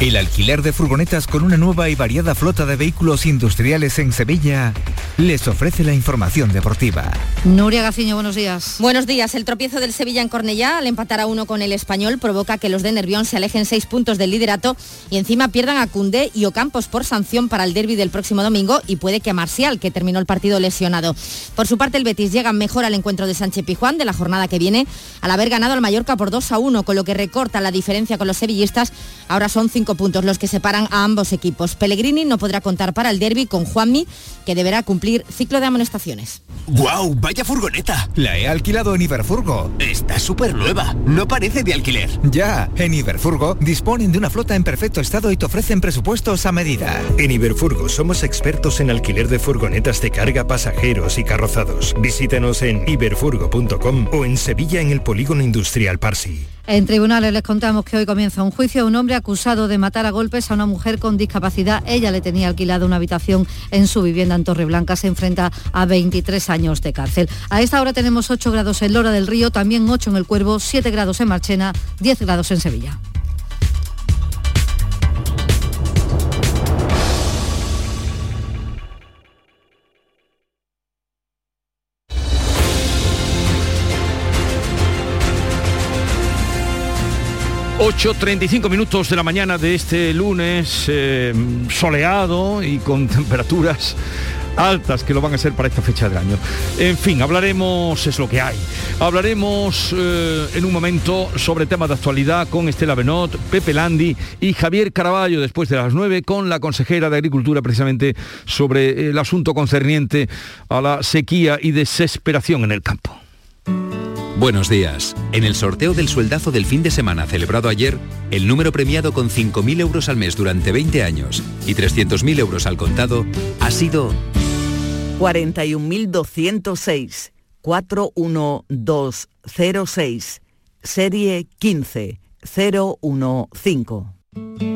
El alquiler de furgonetas con una nueva y variada flota de vehículos industriales en Sevilla les ofrece la información deportiva.
Nuria Gaciño, buenos días.
Buenos días. El tropiezo del Sevilla en Cornellá al empatar a uno con el español provoca que los de Nervión se alejen seis puntos del liderato y encima pierdan a Cundé y Ocampos por sanción para el derby del próximo domingo y puede que a Marcial, que terminó el partido lesionado. Por su parte, el Betis llega mejor al encuentro de Sánchez Pijuán de la jornada que viene al haber ganado al Mallorca por 2 a 1, con lo que recorta la diferencia con los sevillistas. Ahora son cinco puntos los que separan a ambos equipos. Pellegrini no podrá contar para el derby con Juanmi, que deberá cumplir ciclo de amonestaciones.
¡Guau! ¡Vaya furgoneta! La he alquilado en Iberfurgo. Está súper nueva. No parece de alquiler. Ya, en Iberfurgo disponen de una flota en perfecto estado y te ofrecen presupuestos a medida.
En Iberfurgo somos expertos en alquiler de furgonetas de carga, pasajeros y carrozados. Visítanos en iberfurgo.com o en Sevilla en el Polígono Industrial Parsi.
En tribunales les contamos que hoy comienza un juicio a un hombre acusado de matar a golpes a una mujer con discapacidad. Ella le tenía alquilada una habitación en su vivienda en Torreblanca. Se enfrenta a 23 años de cárcel. A esta hora tenemos 8 grados en Lora del Río, también 8 en El Cuervo, 7 grados en Marchena, 10 grados en Sevilla.
8.35 minutos de la mañana de este lunes eh, soleado y con temperaturas altas que lo van a ser para esta fecha del año. En fin, hablaremos, es lo que hay. Hablaremos eh, en un momento sobre temas de actualidad con Estela Benot, Pepe Landi y Javier Caraballo después de las 9 con la consejera de Agricultura precisamente sobre el asunto concerniente a la sequía y desesperación en el campo.
Buenos días. En el sorteo del sueldazo del fin de semana celebrado ayer, el número premiado con 5.000 euros al mes durante 20 años y 300.000 euros al contado ha sido
41.206 41206 serie 15015.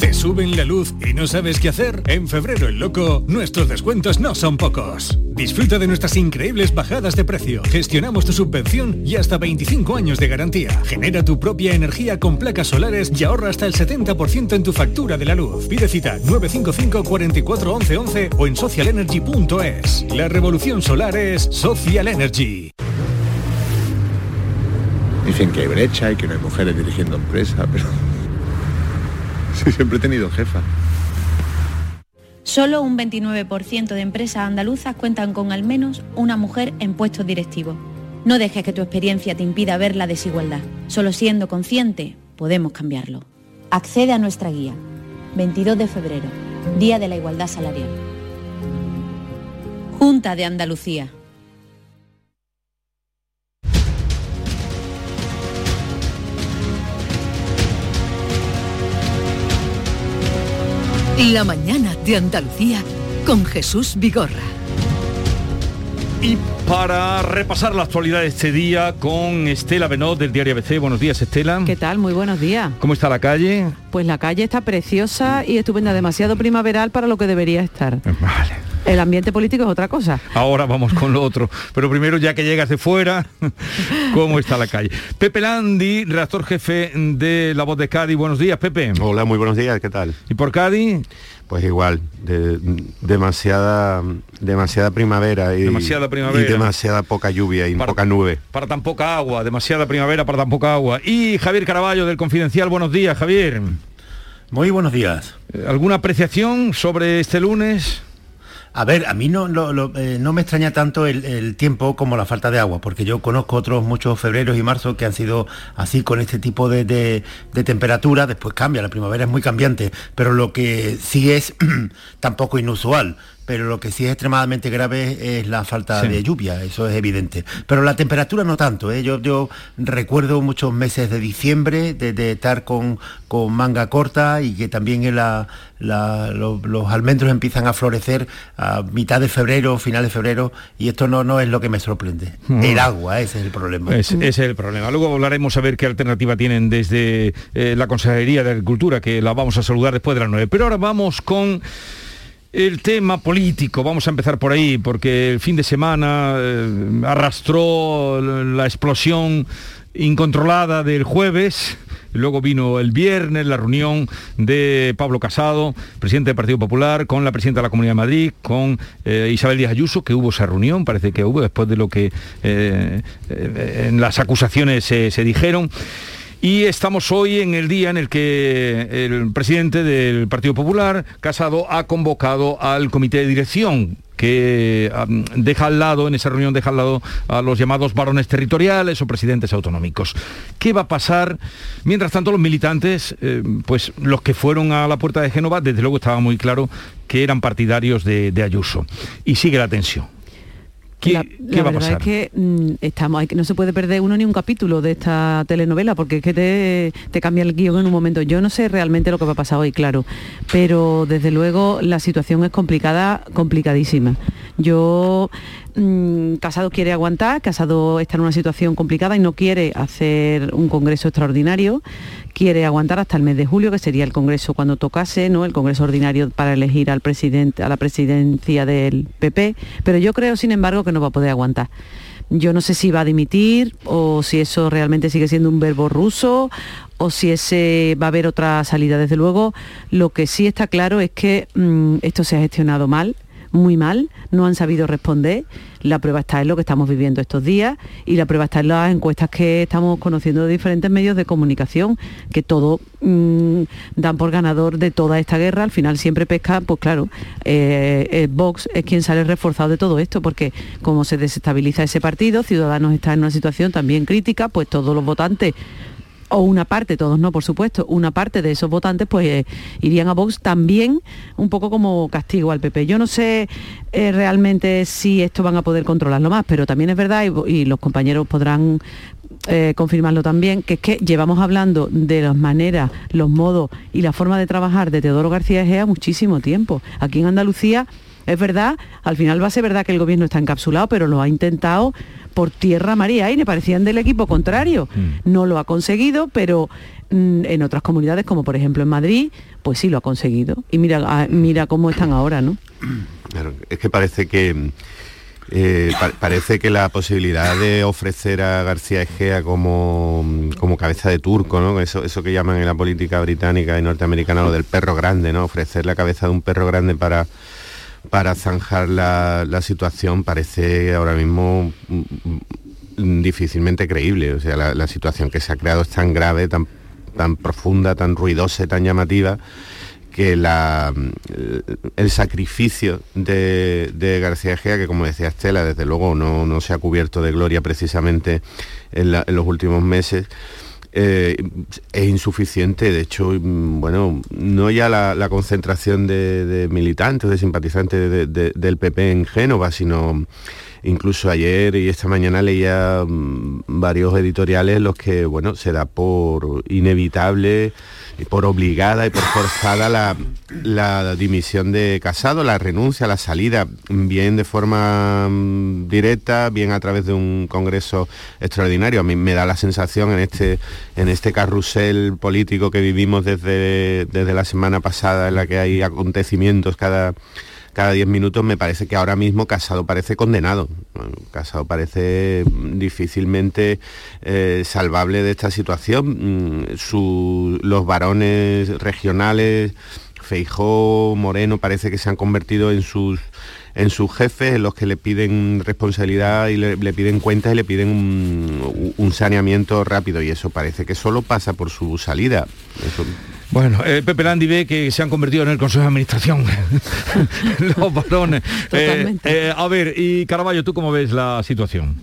¿Te suben la luz y no sabes qué hacer? En febrero el loco, nuestros descuentos no son pocos. Disfruta de nuestras increíbles bajadas de precio. Gestionamos tu subvención y hasta 25 años de garantía. Genera tu propia energía con placas solares y ahorra hasta el 70% en tu factura de la luz. Pide cita 955 44 11 11 o en socialenergy.es. La revolución solar es Social Energy.
Dicen que hay brecha y que no hay mujeres dirigiendo empresa, pero siempre he tenido jefa.
Solo un 29% de empresas andaluzas cuentan con al menos una mujer en puestos directivos. No dejes que tu experiencia te impida ver la desigualdad. Solo siendo consciente podemos cambiarlo. Accede a nuestra guía. 22 de febrero, Día de la Igualdad Salarial. Junta de Andalucía.
La mañana de Andalucía con Jesús Vigorra.
Y para repasar la actualidad de este día con Estela Benot del diario ABC. Buenos días, Estela.
¿Qué tal? Muy buenos días.
¿Cómo está la calle?
Pues la calle está preciosa y estupenda, demasiado primaveral para lo que debería estar.
Vale.
El ambiente político es otra cosa.
Ahora vamos con lo otro. Pero primero, ya que llegas de fuera, ¿cómo está la calle? Pepe Landi, redactor jefe de La Voz de Cádiz. Buenos días, Pepe.
Hola, muy buenos días, ¿qué tal?
¿Y por Cádiz?
Pues igual, de- demasiada demasiada primavera y,
Demasiada primavera.
y demasiada poca lluvia y poca nube.
Para tan poca agua, demasiada primavera para tan poca agua. Y Javier Caraballo del Confidencial, buenos días, Javier.
Muy buenos días.
¿Alguna apreciación sobre este lunes?
A ver, a mí no, eh, no me extraña tanto el, el tiempo como la falta de agua, porque yo conozco otros muchos febreros y marzos que han sido así con este tipo de, de- de temperatura, después cambia, la primavera es muy cambiante, pero lo que sí es tampoco inusual. Pero lo que sí es extremadamente grave es la falta
Sí.
de lluvia, eso es evidente. Pero la temperatura no tanto, ¿eh? yo, yo recuerdo muchos meses de diciembre de, de estar con, con manga corta y que también en la- la- lo- los almendros empiezan a florecer a mitad de febrero, final de febrero, y esto no, no es lo que me sorprende.
Mm.
El agua, ese es el problema.
Es- ese es el problema. Luego hablaremos a ver qué alternativa tienen desde eh, la Consejería de Agricultura, que la vamos a saludar después de las nueve. Pero ahora vamos con el tema político. Vamos a empezar por ahí, porque el fin de semana eh, arrastró la explosión incontrolada del jueves. Luego vino el viernes la reunión de Pablo Casado, presidente del Partido Popular, con la presidenta de la Comunidad de Madrid, con eh, Isabel Díaz Ayuso, que hubo esa reunión, parece que hubo, después de lo que eh, en las acusaciones se dijeron. Y estamos hoy en el día en el que el presidente del Partido Popular, Casado, ha convocado al comité de dirección que deja al lado, en esa reunión deja al lado a los llamados varones territoriales o presidentes autonómicos. ¿Qué va a pasar? Mientras tanto, los militantes, eh, pues los que fueron a la puerta de Génova, desde luego estaba muy claro que eran partidarios de Ayuso. Y sigue la tensión. ¿Qué,
la
qué
la
va a
verdad
pasar?
es que mm, estamos, hay no se puede perder uno ni un capítulo de esta telenovela porque es que te, te cambia el guion en un momento. Yo no sé realmente lo que va a pasar hoy, claro, pero desde luego la situación es complicada, complicadísima. Yo mm, Casado quiere aguantar, Casado está en una situación complicada y no quiere hacer un congreso extraordinario, quiere aguantar hasta el mes de julio, que sería el congreso cuando tocase, ¿no? El congreso ordinario para elegir al presidente, a la presidencia del PP, pero yo creo, sin embargo, que no va a poder aguantar. Yo no sé si va a dimitir o si eso realmente sigue siendo un verbo ruso o si va a haber otra salida. Desde luego, lo que sí está claro es que mm, esto se ha gestionado mal, muy mal, no han sabido responder. La prueba está en lo que estamos viviendo estos días y la prueba está en las encuestas que estamos conociendo de diferentes medios de comunicación, que todo mm, dan por ganador de toda esta guerra. Al final siempre pesca, pues claro, eh, eh, Vox es quien sale reforzado de todo esto, porque como se desestabiliza ese partido, Ciudadanos está en una situación también crítica, pues todos los votantes o una parte, todos no, por supuesto, una parte de esos votantes pues eh, irían a Vox también un poco como castigo al PP. Yo no sé eh, realmente si esto van a poder controlarlo más, pero también es verdad, y, los compañeros podrán eh, confirmarlo también, que es que llevamos hablando de las maneras, los modos y la forma de trabajar de Teodoro García Egea muchísimo tiempo. Aquí en Andalucía es verdad, al final va a ser verdad que el gobierno está encapsulado, pero lo ha intentado por tierra, mar y aire, parecían del equipo contrario. No lo ha conseguido, pero mm, en otras comunidades, como por ejemplo en Madrid, pues sí lo ha conseguido. Y mira, ah, mira cómo están ahora, ¿no?
Claro, es que parece que eh, pa- parece que la posibilidad de ofrecer a García Egea como, como cabeza de turco, ¿no? Eso, eso que llaman en la política británica y norteamericana lo del perro grande, ¿no? Ofrecer la cabeza de un perro grande para para zanjar la, situación parece ahora mismo mm, mm, difícilmente creíble. O sea, la, situación que se ha creado es tan grave, tan, tan profunda, tan ruidosa y tan llamativa que la, el sacrificio de, García Egea, que como decía Estela, desde luego no, no se ha cubierto de gloria precisamente en los últimos meses, eh, es insuficiente. De hecho, mm, bueno, no ya la, concentración de, militantes, de simpatizantes de- de- del PP en Génova, sino incluso ayer y esta mañana leía mm, varios editoriales los que, bueno, se da por inevitable por obligada y por forzada la, la dimisión de Casado, la renuncia, la salida, bien de forma mm, directa, bien a través de un congreso extraordinario. A mí me da la sensación en este, en este carrusel político que vivimos desde, desde la semana pasada, en la que hay acontecimientos cada cada 10 minutos, me parece que ahora mismo Casado parece condenado. Casado parece difícilmente eh, salvable de esta situación. Mm, los varones regionales, Feijó, Moreno, parece que se han convertido en sus en sus jefes, en los que le piden responsabilidad y le, piden cuentas y le piden un, saneamiento rápido y eso parece que solo pasa por su salida.
Bueno, eh, Pepe Landi ve que se han convertido en el Consejo de Administración los varones. Eh, eh, a ver, y Caraballo, ¿tú cómo ves la situación?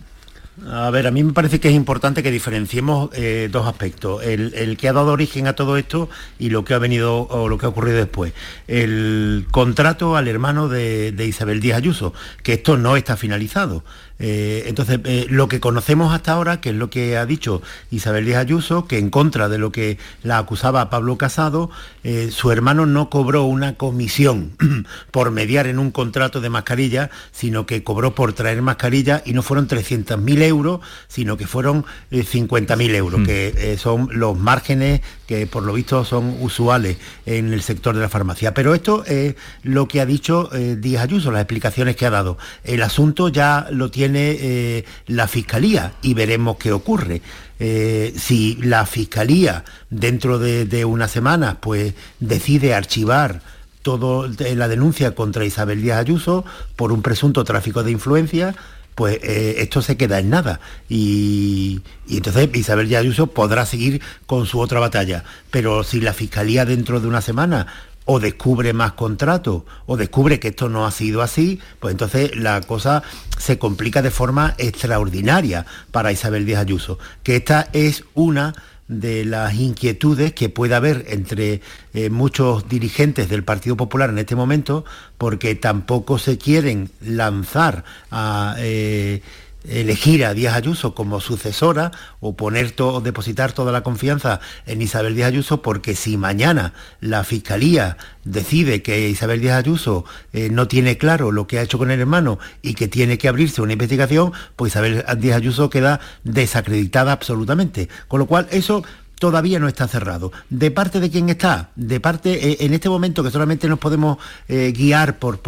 A ver, a mí me parece que es importante que diferenciemos eh, dos aspectos. El, que ha dado origen a todo esto y lo que ha venido o lo que ha ocurrido después. El contrato al hermano de, de Isabel Díaz Ayuso, que esto no está finalizado. Eh, entonces, eh, lo que conocemos hasta ahora, que es lo que ha dicho Isabel Díaz Ayuso, que en contra de lo que la acusaba Pablo Casado, eh, su hermano no cobró una comisión por mediar en un contrato de mascarilla, sino que cobró por traer mascarilla y no fueron 300.000 euros, sino que fueron 50.000 euros, hmm. que son los márgenes que por lo visto son usuales en el sector de la farmacia. Pero esto es lo que ha dicho Díaz Ayuso, las explicaciones que ha dado. El asunto ya lo tiene eh, la Fiscalía y veremos qué ocurre. Eh, si la Fiscalía dentro de, unas semanas pues decide archivar toda eh, la denuncia contra Isabel Díaz Ayuso por un presunto tráfico de influencia, pues esto se queda en nada. Y, y, entonces Isabel Díaz Ayuso podrá seguir con su otra batalla. Pero si la Fiscalía dentro de una semana o descubre más contratos o descubre que esto no ha sido así, pues entonces la cosa se complica de forma extraordinaria para Isabel Díaz Ayuso, que esta es una de las inquietudes que puede haber entre eh, muchos dirigentes del Partido Popular en este momento, porque tampoco se quieren lanzar a... Eh, elegir a Díaz Ayuso como sucesora o poner todo, depositar toda la confianza en Isabel Díaz Ayuso, porque si mañana la Fiscalía decide que Isabel Díaz Ayuso eh, no tiene claro lo que ha hecho con el hermano y que tiene que abrirse una investigación, pues Isabel Díaz Ayuso queda desacreditada absolutamente. Con lo cual, eso todavía no está cerrado. ¿De parte de quién está? De parte, eh, en este momento que solamente nos podemos eh, guiar por,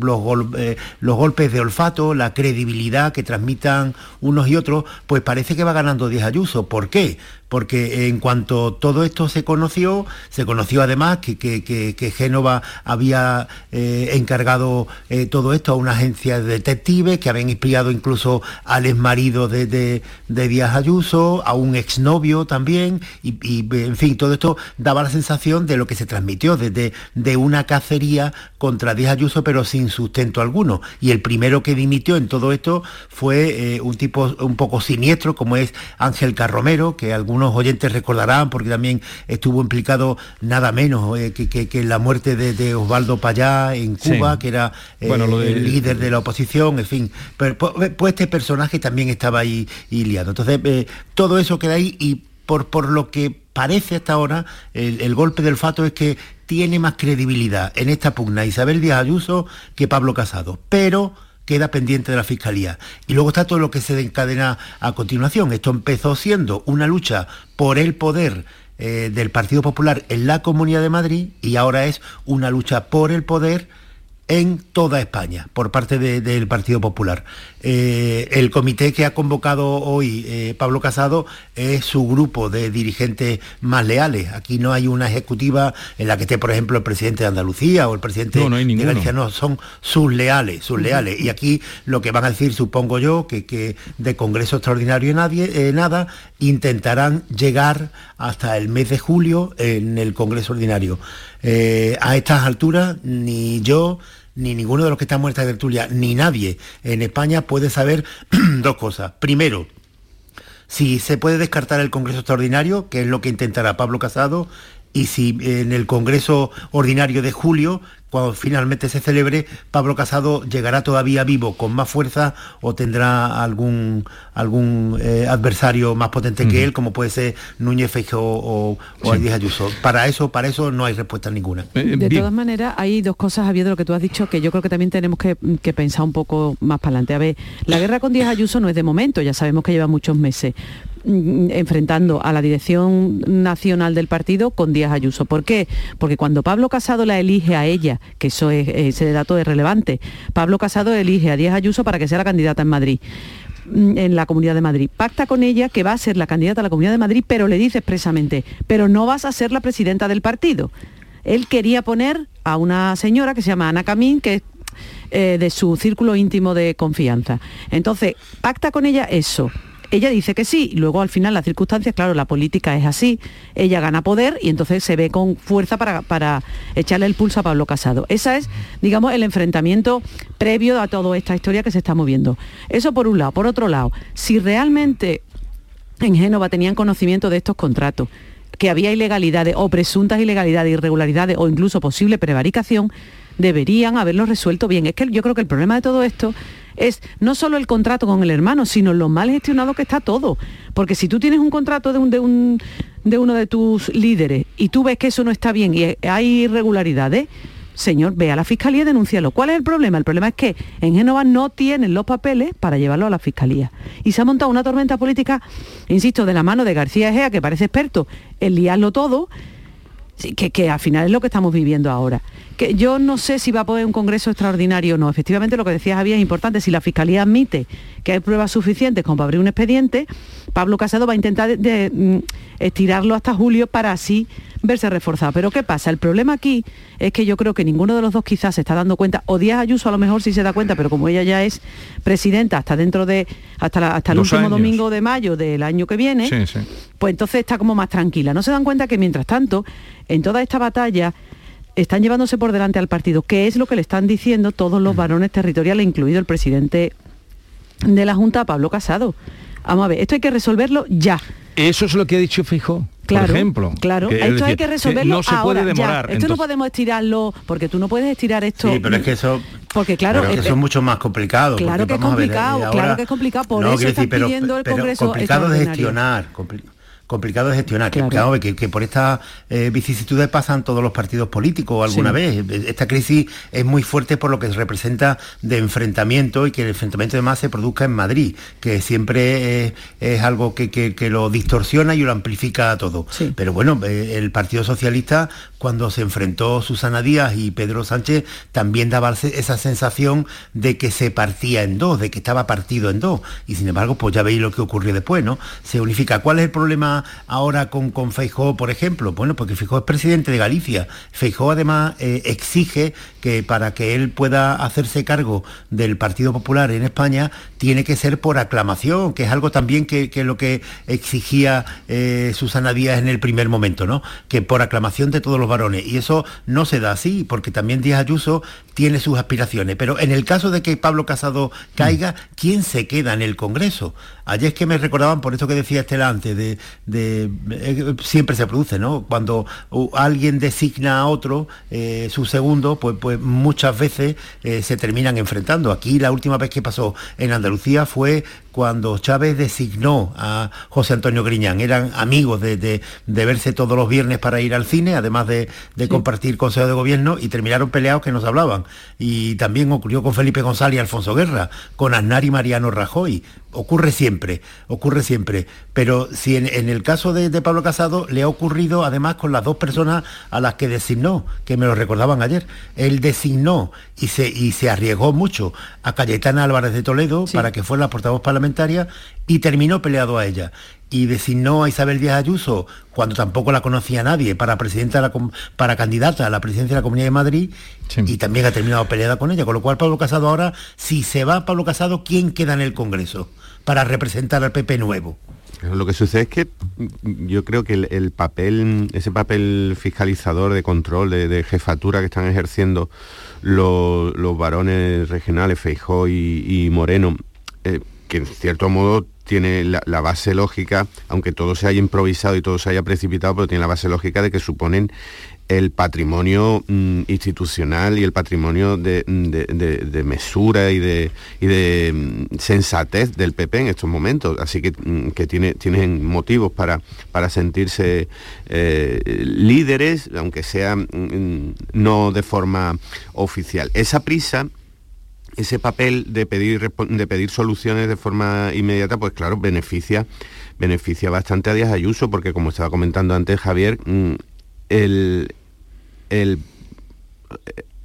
los, eh, los, golpes de olfato, la credibilidad que transmitan unos y otros, pues parece que va ganando Díaz Ayuso. ¿Por qué? Porque en cuanto todo esto se conoció, se conoció además que, que, Génova había eh, encargado eh, todo esto a una agencia de detectives que habían espiado incluso al exmarido de, de, de Díaz Ayuso, a un exnovio también, y, en fin, todo esto daba la sensación de lo que se transmitió, desde de, una cacería contra Díaz Ayuso, pero sin sustento alguno. Y el primero que dimitió en todo esto fue eh, un tipo un poco siniestro, como es Ángel Carromero, que algún unos oyentes recordarán, porque también estuvo implicado nada menos eh, que, la muerte de, Osvaldo Payá en Cuba, que era eh, el líder de la oposición, en fin. Pero, pues, pues este personaje también estaba ahí liado. Entonces, eh, todo eso queda ahí y por, por lo que parece hasta ahora, el, el golpe del fato es que tiene más credibilidad en esta pugna Isabel Díaz Ayuso que Pablo Casado. Pero queda pendiente de la Fiscalía. Y luego está todo lo que se encadena a continuación. Esto empezó siendo una lucha por el poder eh, del Partido Popular en la Comunidad de Madrid y ahora es una lucha por el poder en toda España por parte del Partido Popular. Eh, el comité que ha convocado hoy eh, Pablo Casado es su grupo de dirigentes más leales. Aquí no hay una ejecutiva en la que esté, por ejemplo, el presidente de Andalucía o el presidente de Galicia, no, son sus leales, sus leales. Y aquí lo que van a decir, supongo yo, que, que de Congreso Extraordinario nadie, eh, nada, intentarán llegar hasta el mes de julio en el Congreso Ordinario. a estas alturas, ni yo, ni ninguno de los que estamos en esta tertulia, ni nadie en España puede saber dos cosas. Primero, si se puede descartar el Congreso Extraordinario, que es lo que intentará Pablo Casado, y si en el Congreso Ordinario de julio cuando finalmente se celebre, Pablo Casado llegará todavía vivo con más fuerza o tendrá algún, algún eh, adversario más potente que él, como puede ser Núñez Feijóo o, o Ayuso. Para eso, para eso no hay respuesta ninguna.
Eh, de todas maneras, hay dos cosas, Javier, de lo que tú has dicho, que yo creo que también tenemos que, pensar un poco más para adelante. A ver, la guerra con Díaz Ayuso no es de momento, ya sabemos que lleva muchos meses mm, enfrentando a la dirección nacional del partido con Díaz Ayuso. ¿Por qué? Porque cuando Pablo Casado la elige a ella, que eso es, ese dato es relevante, Pablo Casado elige a Díaz Ayuso para que sea la candidata en Madrid mm, en la Comunidad de Madrid. Pacta con ella que va a ser la candidata a la Comunidad de Madrid, pero le dice expresamente, pero no vas a ser la presidenta del partido. Él quería poner a una señora que se llama Ana Camín, que es eh, de su círculo íntimo de confianza. Entonces, pacta con ella eso. Ella dice que sí, luego al final las circunstancias, claro, la política es así, ella gana poder y entonces se ve con fuerza para, para echarle el pulso a Pablo Casado. Ese es, digamos, el enfrentamiento previo a toda esta historia que se está moviendo. Eso por un lado. Por otro lado, si realmente en Génova tenían conocimiento de estos contratos, que había ilegalidades o presuntas ilegalidades, irregularidades o incluso posible prevaricación, deberían haberlo resuelto bien. Es que yo creo que el problema de todo esto es no solo el contrato con el hermano, sino lo mal gestionado que está todo. Porque si tú tienes un contrato de, un, de, un, de uno de tus líderes y tú ves que eso no está bien y hay irregularidades, señor, ve a la fiscalía y denúncialo. ¿Cuál es el problema? El problema es que en Génova no tienen los papeles para llevarlo a la fiscalía. Y se ha montado una tormenta política, insisto, de la mano de García Egea, que parece experto en liarlo todo, que, que al final es lo que estamos viviendo ahora que yo no sé si va a poder un congreso extraordinario o no. Efectivamente, lo que decía Javier es importante. Si la Fiscalía admite que hay pruebas suficientes como para abrir un expediente, Pablo Casado va a intentar de, mm, estirarlo hasta julio para así verse reforzado. Pero ¿qué pasa? El problema aquí es que yo creo que ninguno de los dos quizás se está dando cuenta, o Díaz Ayuso a lo mejor sí se da cuenta, pero como ella ya es presidenta hasta dentro de, hasta, hasta el último domingo de mayo del año que viene, pues entonces está como más tranquila. No se dan cuenta que mientras tanto, en toda esta batalla, están llevándose por delante al partido, que es lo que le están diciendo todos los varones territoriales, incluido el presidente de la Junta, Pablo Casado. Vamos a ver, esto hay que resolverlo ya.
Eso es lo que ha dicho Fijo. Claro, por ejemplo.
Claro, esto hay que resolverlo
no se puede demorar.
Esto no podemos estirarlo, porque tú no puedes estirar esto.
Sí, pero es que eso.
Porque claro,
es, eso es mucho más complicado.
Claro que es complicado, claro que es complicado. Por eso está pidiendo el Congreso.
Complicado de gestionar complicado de gestionar. Claro. Que, que, por estas eh, vicisitudes pasan todos los partidos políticos alguna vez. Esta crisis es muy fuerte por lo que representa de enfrentamiento y que el enfrentamiento además se produzca en Madrid, que siempre es, algo que, lo distorsiona y lo amplifica todo. Pero bueno, eh, el Partido Socialista cuando se enfrentó Susana Díaz y Pedro Sánchez también daba esa sensación de que se partía en dos, de que estaba partido en dos. Y sin embargo, pues ya veis lo que ocurrió después, ¿no? Se unifica. ¿Cuál es el problema ahora con, con Feijó, por ejemplo? Bueno, porque Feijó es presidente de Galicia. Feijó además eh, exige que para que él pueda hacerse cargo del Partido Popular en España, tiene que ser por aclamación, que es algo también que, lo que exigía eh, Susana Díaz en el primer momento, ¿no? Que por aclamación de todos los varones. Y eso no se da así, porque también Díaz Ayuso tiene sus aspiraciones. Pero en el caso de que Pablo Casado caiga, ¿quién se queda en el Congreso? Ayer es que me recordaban, por eso que decía Estela antes, de, eh, siempre se produce, ¿no? Cuando alguien designa a otro, eh, su segundo, pues, pues muchas veces eh, se terminan enfrentando. Aquí la última vez que pasó en Andalucía fue cuando Chávez designó a José Antonio Griñán. Eran amigos de, verse todos los viernes para ir al cine, además de, compartir consejo de gobierno, y terminaron peleados que nos hablaban. Y también ocurrió con Felipe González y Alfonso Guerra, con Aznar y Mariano Rajoy. Ocurre siempre, ocurre siempre. Pero si en, el caso de, Pablo Casado le ha ocurrido además con las dos personas a las que designó, que me lo recordaban ayer. Él designó y se, y se arriesgó mucho a Cayetana Álvarez de Toledo para que fuera la portavoz parlamentaria y terminó peleado a ella. Y designó a Isabel Díaz Ayuso cuando tampoco la conocía nadie para presidenta para candidata a la presidencia de la Comunidad de Madrid y también ha terminado peleada con ella. Con lo cual Pablo Casado ahora, si se va Pablo Casado, ¿quién queda en el Congreso para representar al PP nuevo?
Lo que sucede es que yo creo que el, papel, ese papel fiscalizador de control, de, jefatura que están ejerciendo los, varones regionales, Feijó y, Moreno, eh, que en cierto modo tiene la, base lógica, aunque todo se haya improvisado y todo se haya precipitado, pero tiene la base lógica de que suponen el patrimonio mm, institucional y el patrimonio de, mesura y de, de mm, sensatez del PP en estos momentos. Así que, mm, que tiene, tienen motivos para, para sentirse eh, líderes, aunque sea no de forma oficial. Esa prisa ese papel de pedir, de pedir soluciones de forma inmediata, pues claro, beneficia, beneficia bastante a Díaz Ayuso, porque como estaba comentando antes Javier, mm, el, el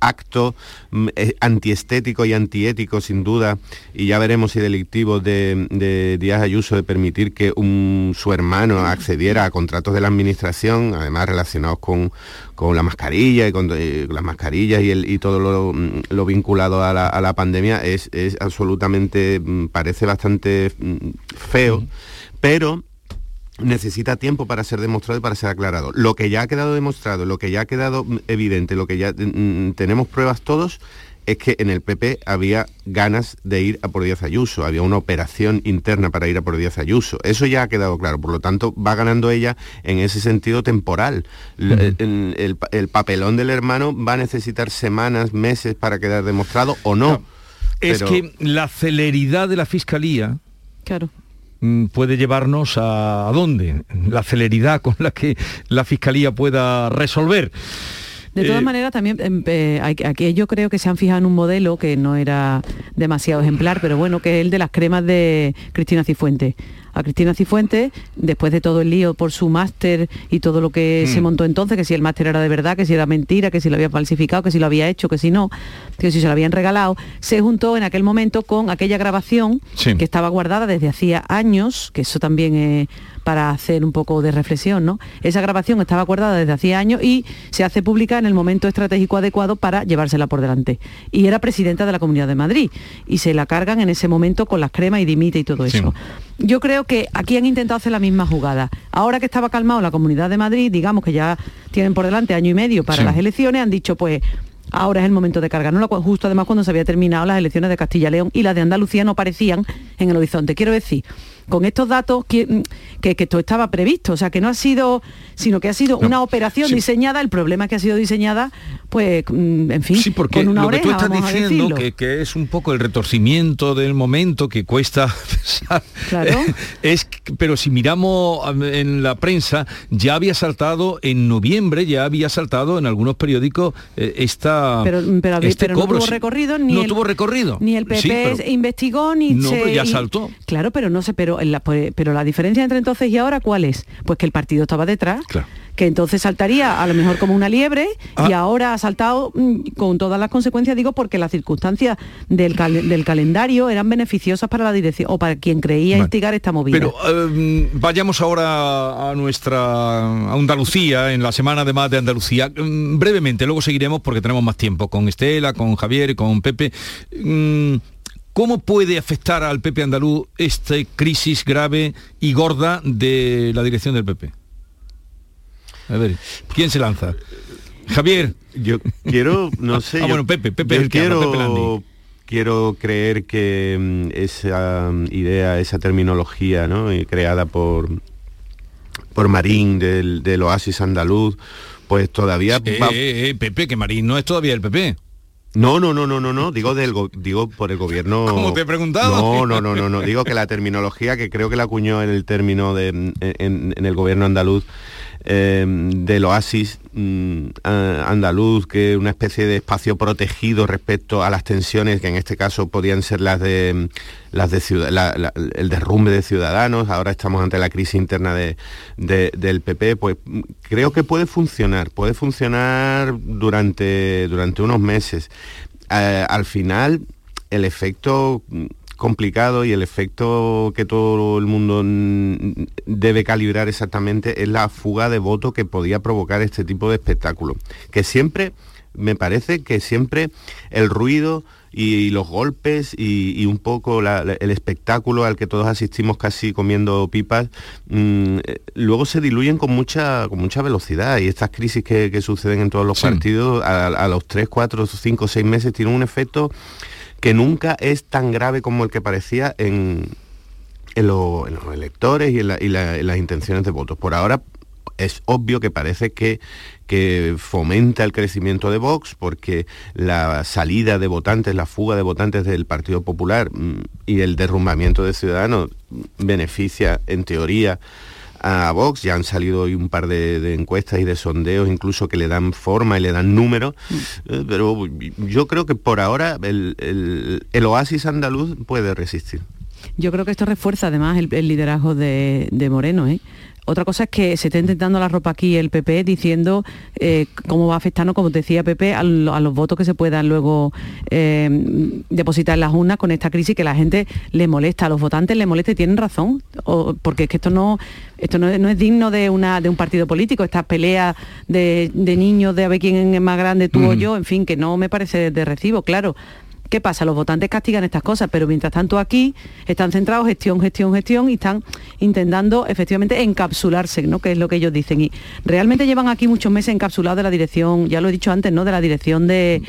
acto mm, eh, antiestético y antiético, sin duda, y ya veremos si delictivo de, Díaz Ayuso de permitir que un, su hermano accediera a contratos de la administración, además relacionados con, la mascarilla y con eh, las mascarillas y, el, y todo lo, mm, vinculado a la, pandemia, es, absolutamente, mm, parece bastante feo, pero necesita tiempo para ser demostrado y para ser aclarado. Lo que ya ha quedado demostrado, lo que ya ha quedado mm, evidente, lo que ya mm, mm, tenemos pruebas todos, es que en el PP había ganas de ir a por Díaz Ayuso, había una operación interna para ir a por Díaz Ayuso. Eso ya ha quedado claro, por lo tanto va ganando ella en ese sentido temporal. el, papelón del hermano va a necesitar semanas, meses para quedar demostrado o no.
Es que la celeridad de la Fiscalía
claro.
Mm, puede llevarnos a, dónde, la celeridad con la que la Fiscalía pueda resolver.
De todas eh, maneras, también em, eh, aquí yo creo que se han fijado en un modelo que no era demasiado ejemplar, pero bueno, que es el de las cremas de Cristina Cifuente a Cristina Cifuentes, después de todo el lío por su máster y todo lo que se mm. montó entonces, que si el máster era de verdad, que si era mentira, que si lo había falsificado, que si lo había hecho, que si no, que si se lo habían regalado, se juntó en aquel momento con aquella grabación que estaba guardada desde hacía años, que eso también es para hacer un poco de reflexión, ¿no? Esa grabación estaba acordada desde hacía años y se hace pública en el momento estratégico adecuado para llevársela por delante. Y era presidenta de la Comunidad de Madrid y se la cargan en ese momento con las cremas y dimite y todo eso. Yo creo que aquí han intentado hacer la misma jugada. Ahora que estaba calmado la Comunidad de Madrid, digamos que ya tienen por delante año y medio para las elecciones, han dicho pues ahora es el momento de cargar. ¿no? Justo además cuando se había terminado las elecciones de Castilla y León y las de Andalucía no aparecían en el horizonte. Quiero decir, con estos datos que, que, esto estaba previsto, o sea, que no ha sido, sino que ha sido una operación diseñada, el problema es que ha sido diseñada, pues, mm, en fin,
sí, porque
con una
lo que tú estás diciendo, que, es un poco el retorcimiento del momento que cuesta
claro.
es, pero si miramos en la prensa, ya había saltado en noviembre, ya había saltado en algunos periódicos eh, esta
pero, pero,
este
no tuvo recorrido ni
no
el,
tuvo recorrido.
ni el PP investigó ni
no, ya saltó.
Claro pero no sé pero pues, pero, la, diferencia entre entonces y ahora, ¿cuál es? Pues que el partido estaba detrás. que entonces saltaría a lo mejor como una liebre y ah. ahora ha saltado mm, con todas las consecuencias, digo, porque las circunstancias del, calendario eran beneficiosas para la dirección o para quien creía instigar esta movida.
Pero em, vayamos ahora a nuestra Andalucía, en la semana de más de Andalucía. Mm, brevemente, luego seguiremos porque tenemos más tiempo con Estela, con Javier con Pepe. ¿Cómo puede afectar al PP andaluz esta crisis grave y gorda de la dirección del PP? A ver, ¿quién se lanza? Javier.
Yo quiero, no sé.
ah, bueno, Pepe, Pepe,
quiero, quiero creer que mm, esa mm, idea, esa terminología, ¿no? creada por por Marín del, del Oasis andaluz, pues todavía.
Eh, eh, eh, Pepe, que Marín no es todavía el PP.
No, no, no, no, no, no, digo del digo por el gobierno.
Como te he preguntado.
No, no, no, no, no, digo que la terminología que creo que la acuñó en el término de en, el gobierno andaluz eh, del oasis mm, andaluz, que una especie de espacio protegido respecto a las tensiones que en este caso podían ser las de las de el derrumbe de ciudadanos, ahora estamos ante la crisis interna de, del PP, pues creo que puede funcionar, puede funcionar durante, durante unos meses. Eh, al final, el efecto complicado y el efecto que todo el mundo debe calibrar exactamente es la fuga de voto que podía provocar este tipo de espectáculo. Que siempre, me parece que siempre el ruido y, los golpes y, un poco el espectáculo al que todos asistimos casi comiendo pipas, mm, eh, luego se diluyen con mucha, con mucha velocidad y estas crisis que, suceden en todos los partidos a, los 3, 4, 5, 6 meses tienen un efecto que nunca es tan grave como el que parecía en, en, los electores y en, las intenciones de votos. Por ahora es obvio que parece que, que, fomenta el crecimiento de Vox porque la salida de votantes, la fuga de votantes del Partido Popular mm, y el derrumbamiento de Ciudadanos beneficia en teoría a Vox. Ya han salido hoy un par de, encuestas y de sondeos, incluso que le dan forma y le dan números. Mm. Eh, pero yo creo que por ahora el, oasis andaluz puede resistir.
Yo creo que esto refuerza además el, liderazgo de, de Moreno. ¿eh? Otra cosa es que se esté intentando la ropa aquí el PP diciendo eh, cómo va a afectarnos, como decía PP, a, los votos que se puedan luego eh, depositar en las urnas con esta crisis que la gente le molesta, a los votantes le molesta y tienen razón, porque es que esto no, esto no, es digno de, una, de un partido político, estas peleas de, niños, de a ver quién es más grande, tú o yo, en fin, que no me parece de recibo, claro. ¿Qué pasa? Los votantes castigan estas cosas, pero mientras tanto aquí están centrados gestión, gestión, gestión y están intentando efectivamente encapsularse, ¿no? Que es lo que ellos dicen. Y realmente llevan aquí muchos meses encapsulados de la dirección, ya lo he dicho antes, ¿no? De la dirección de,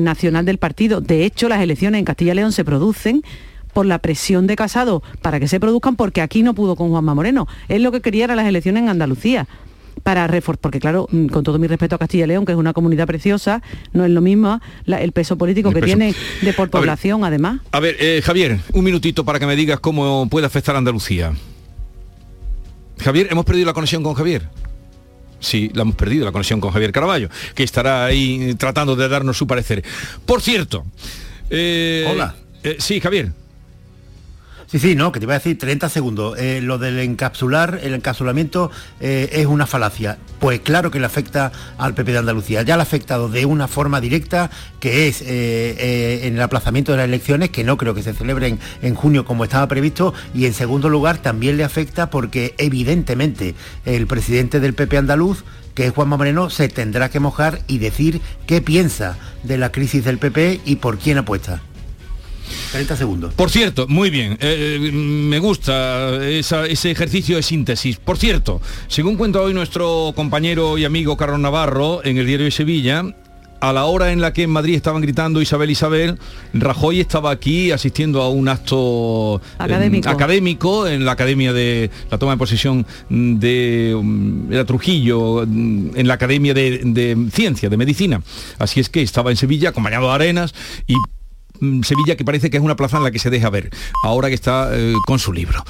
nacional del partido. De hecho, las elecciones en Castilla y León se producen por la presión de Casado para que se produzcan porque aquí no pudo con Juanma Moreno. Es lo que quería era las elecciones en Andalucía para reforzar, porque claro, mm, con todo mi respeto a Castilla y León, que es una comunidad preciosa, no es lo mismo el peso político que tiene de por población, además.
A ver, eh, Javier, un minutito para que me digas cómo puede afectar a Andalucía. Javier, ¿hemos perdido la conexión con Javier? Sí, la hemos perdido, la conexión con Javier Caraballo, que estará ahí tratando de darnos su parecer. Por cierto.
Eh, Hola.
Eh, sí, Javier.
Sí, sí, no, que te voy a decir 30 segundos. Eh, lo del encapsular, el encapsulamiento eh, es una falacia. Pues claro que le afecta al PP de Andalucía. Ya le ha afectado de una forma directa, que es eh, en el aplazamiento de las elecciones, que no creo que se celebren en junio como estaba previsto. Y en segundo lugar, también le afecta porque evidentemente el presidente del PP andaluz que es Juanma Moreno, se tendrá que mojar y decir qué piensa de la crisis del PP y por quién apuesta. 30 segundos.
Por cierto, muy bien, eh, eh, me gusta ese ejercicio de síntesis. Por cierto, según cuenta hoy nuestro compañero y amigo Carlos Navarro en el diario de Sevilla, a la hora en la que en Madrid estaban gritando Isabel Isabel, Rajoy estaba aquí asistiendo a un acto
eh,
académico, en la Academia de la toma de posesión de, mm, Trujillo, mm, en la Academia de, de, Ciencia, de Medicina. Así es que estaba en Sevilla acompañado de Arenas y Sevilla que parece que es una plaza en la que se deja ver, ahora que está eh, con su libro.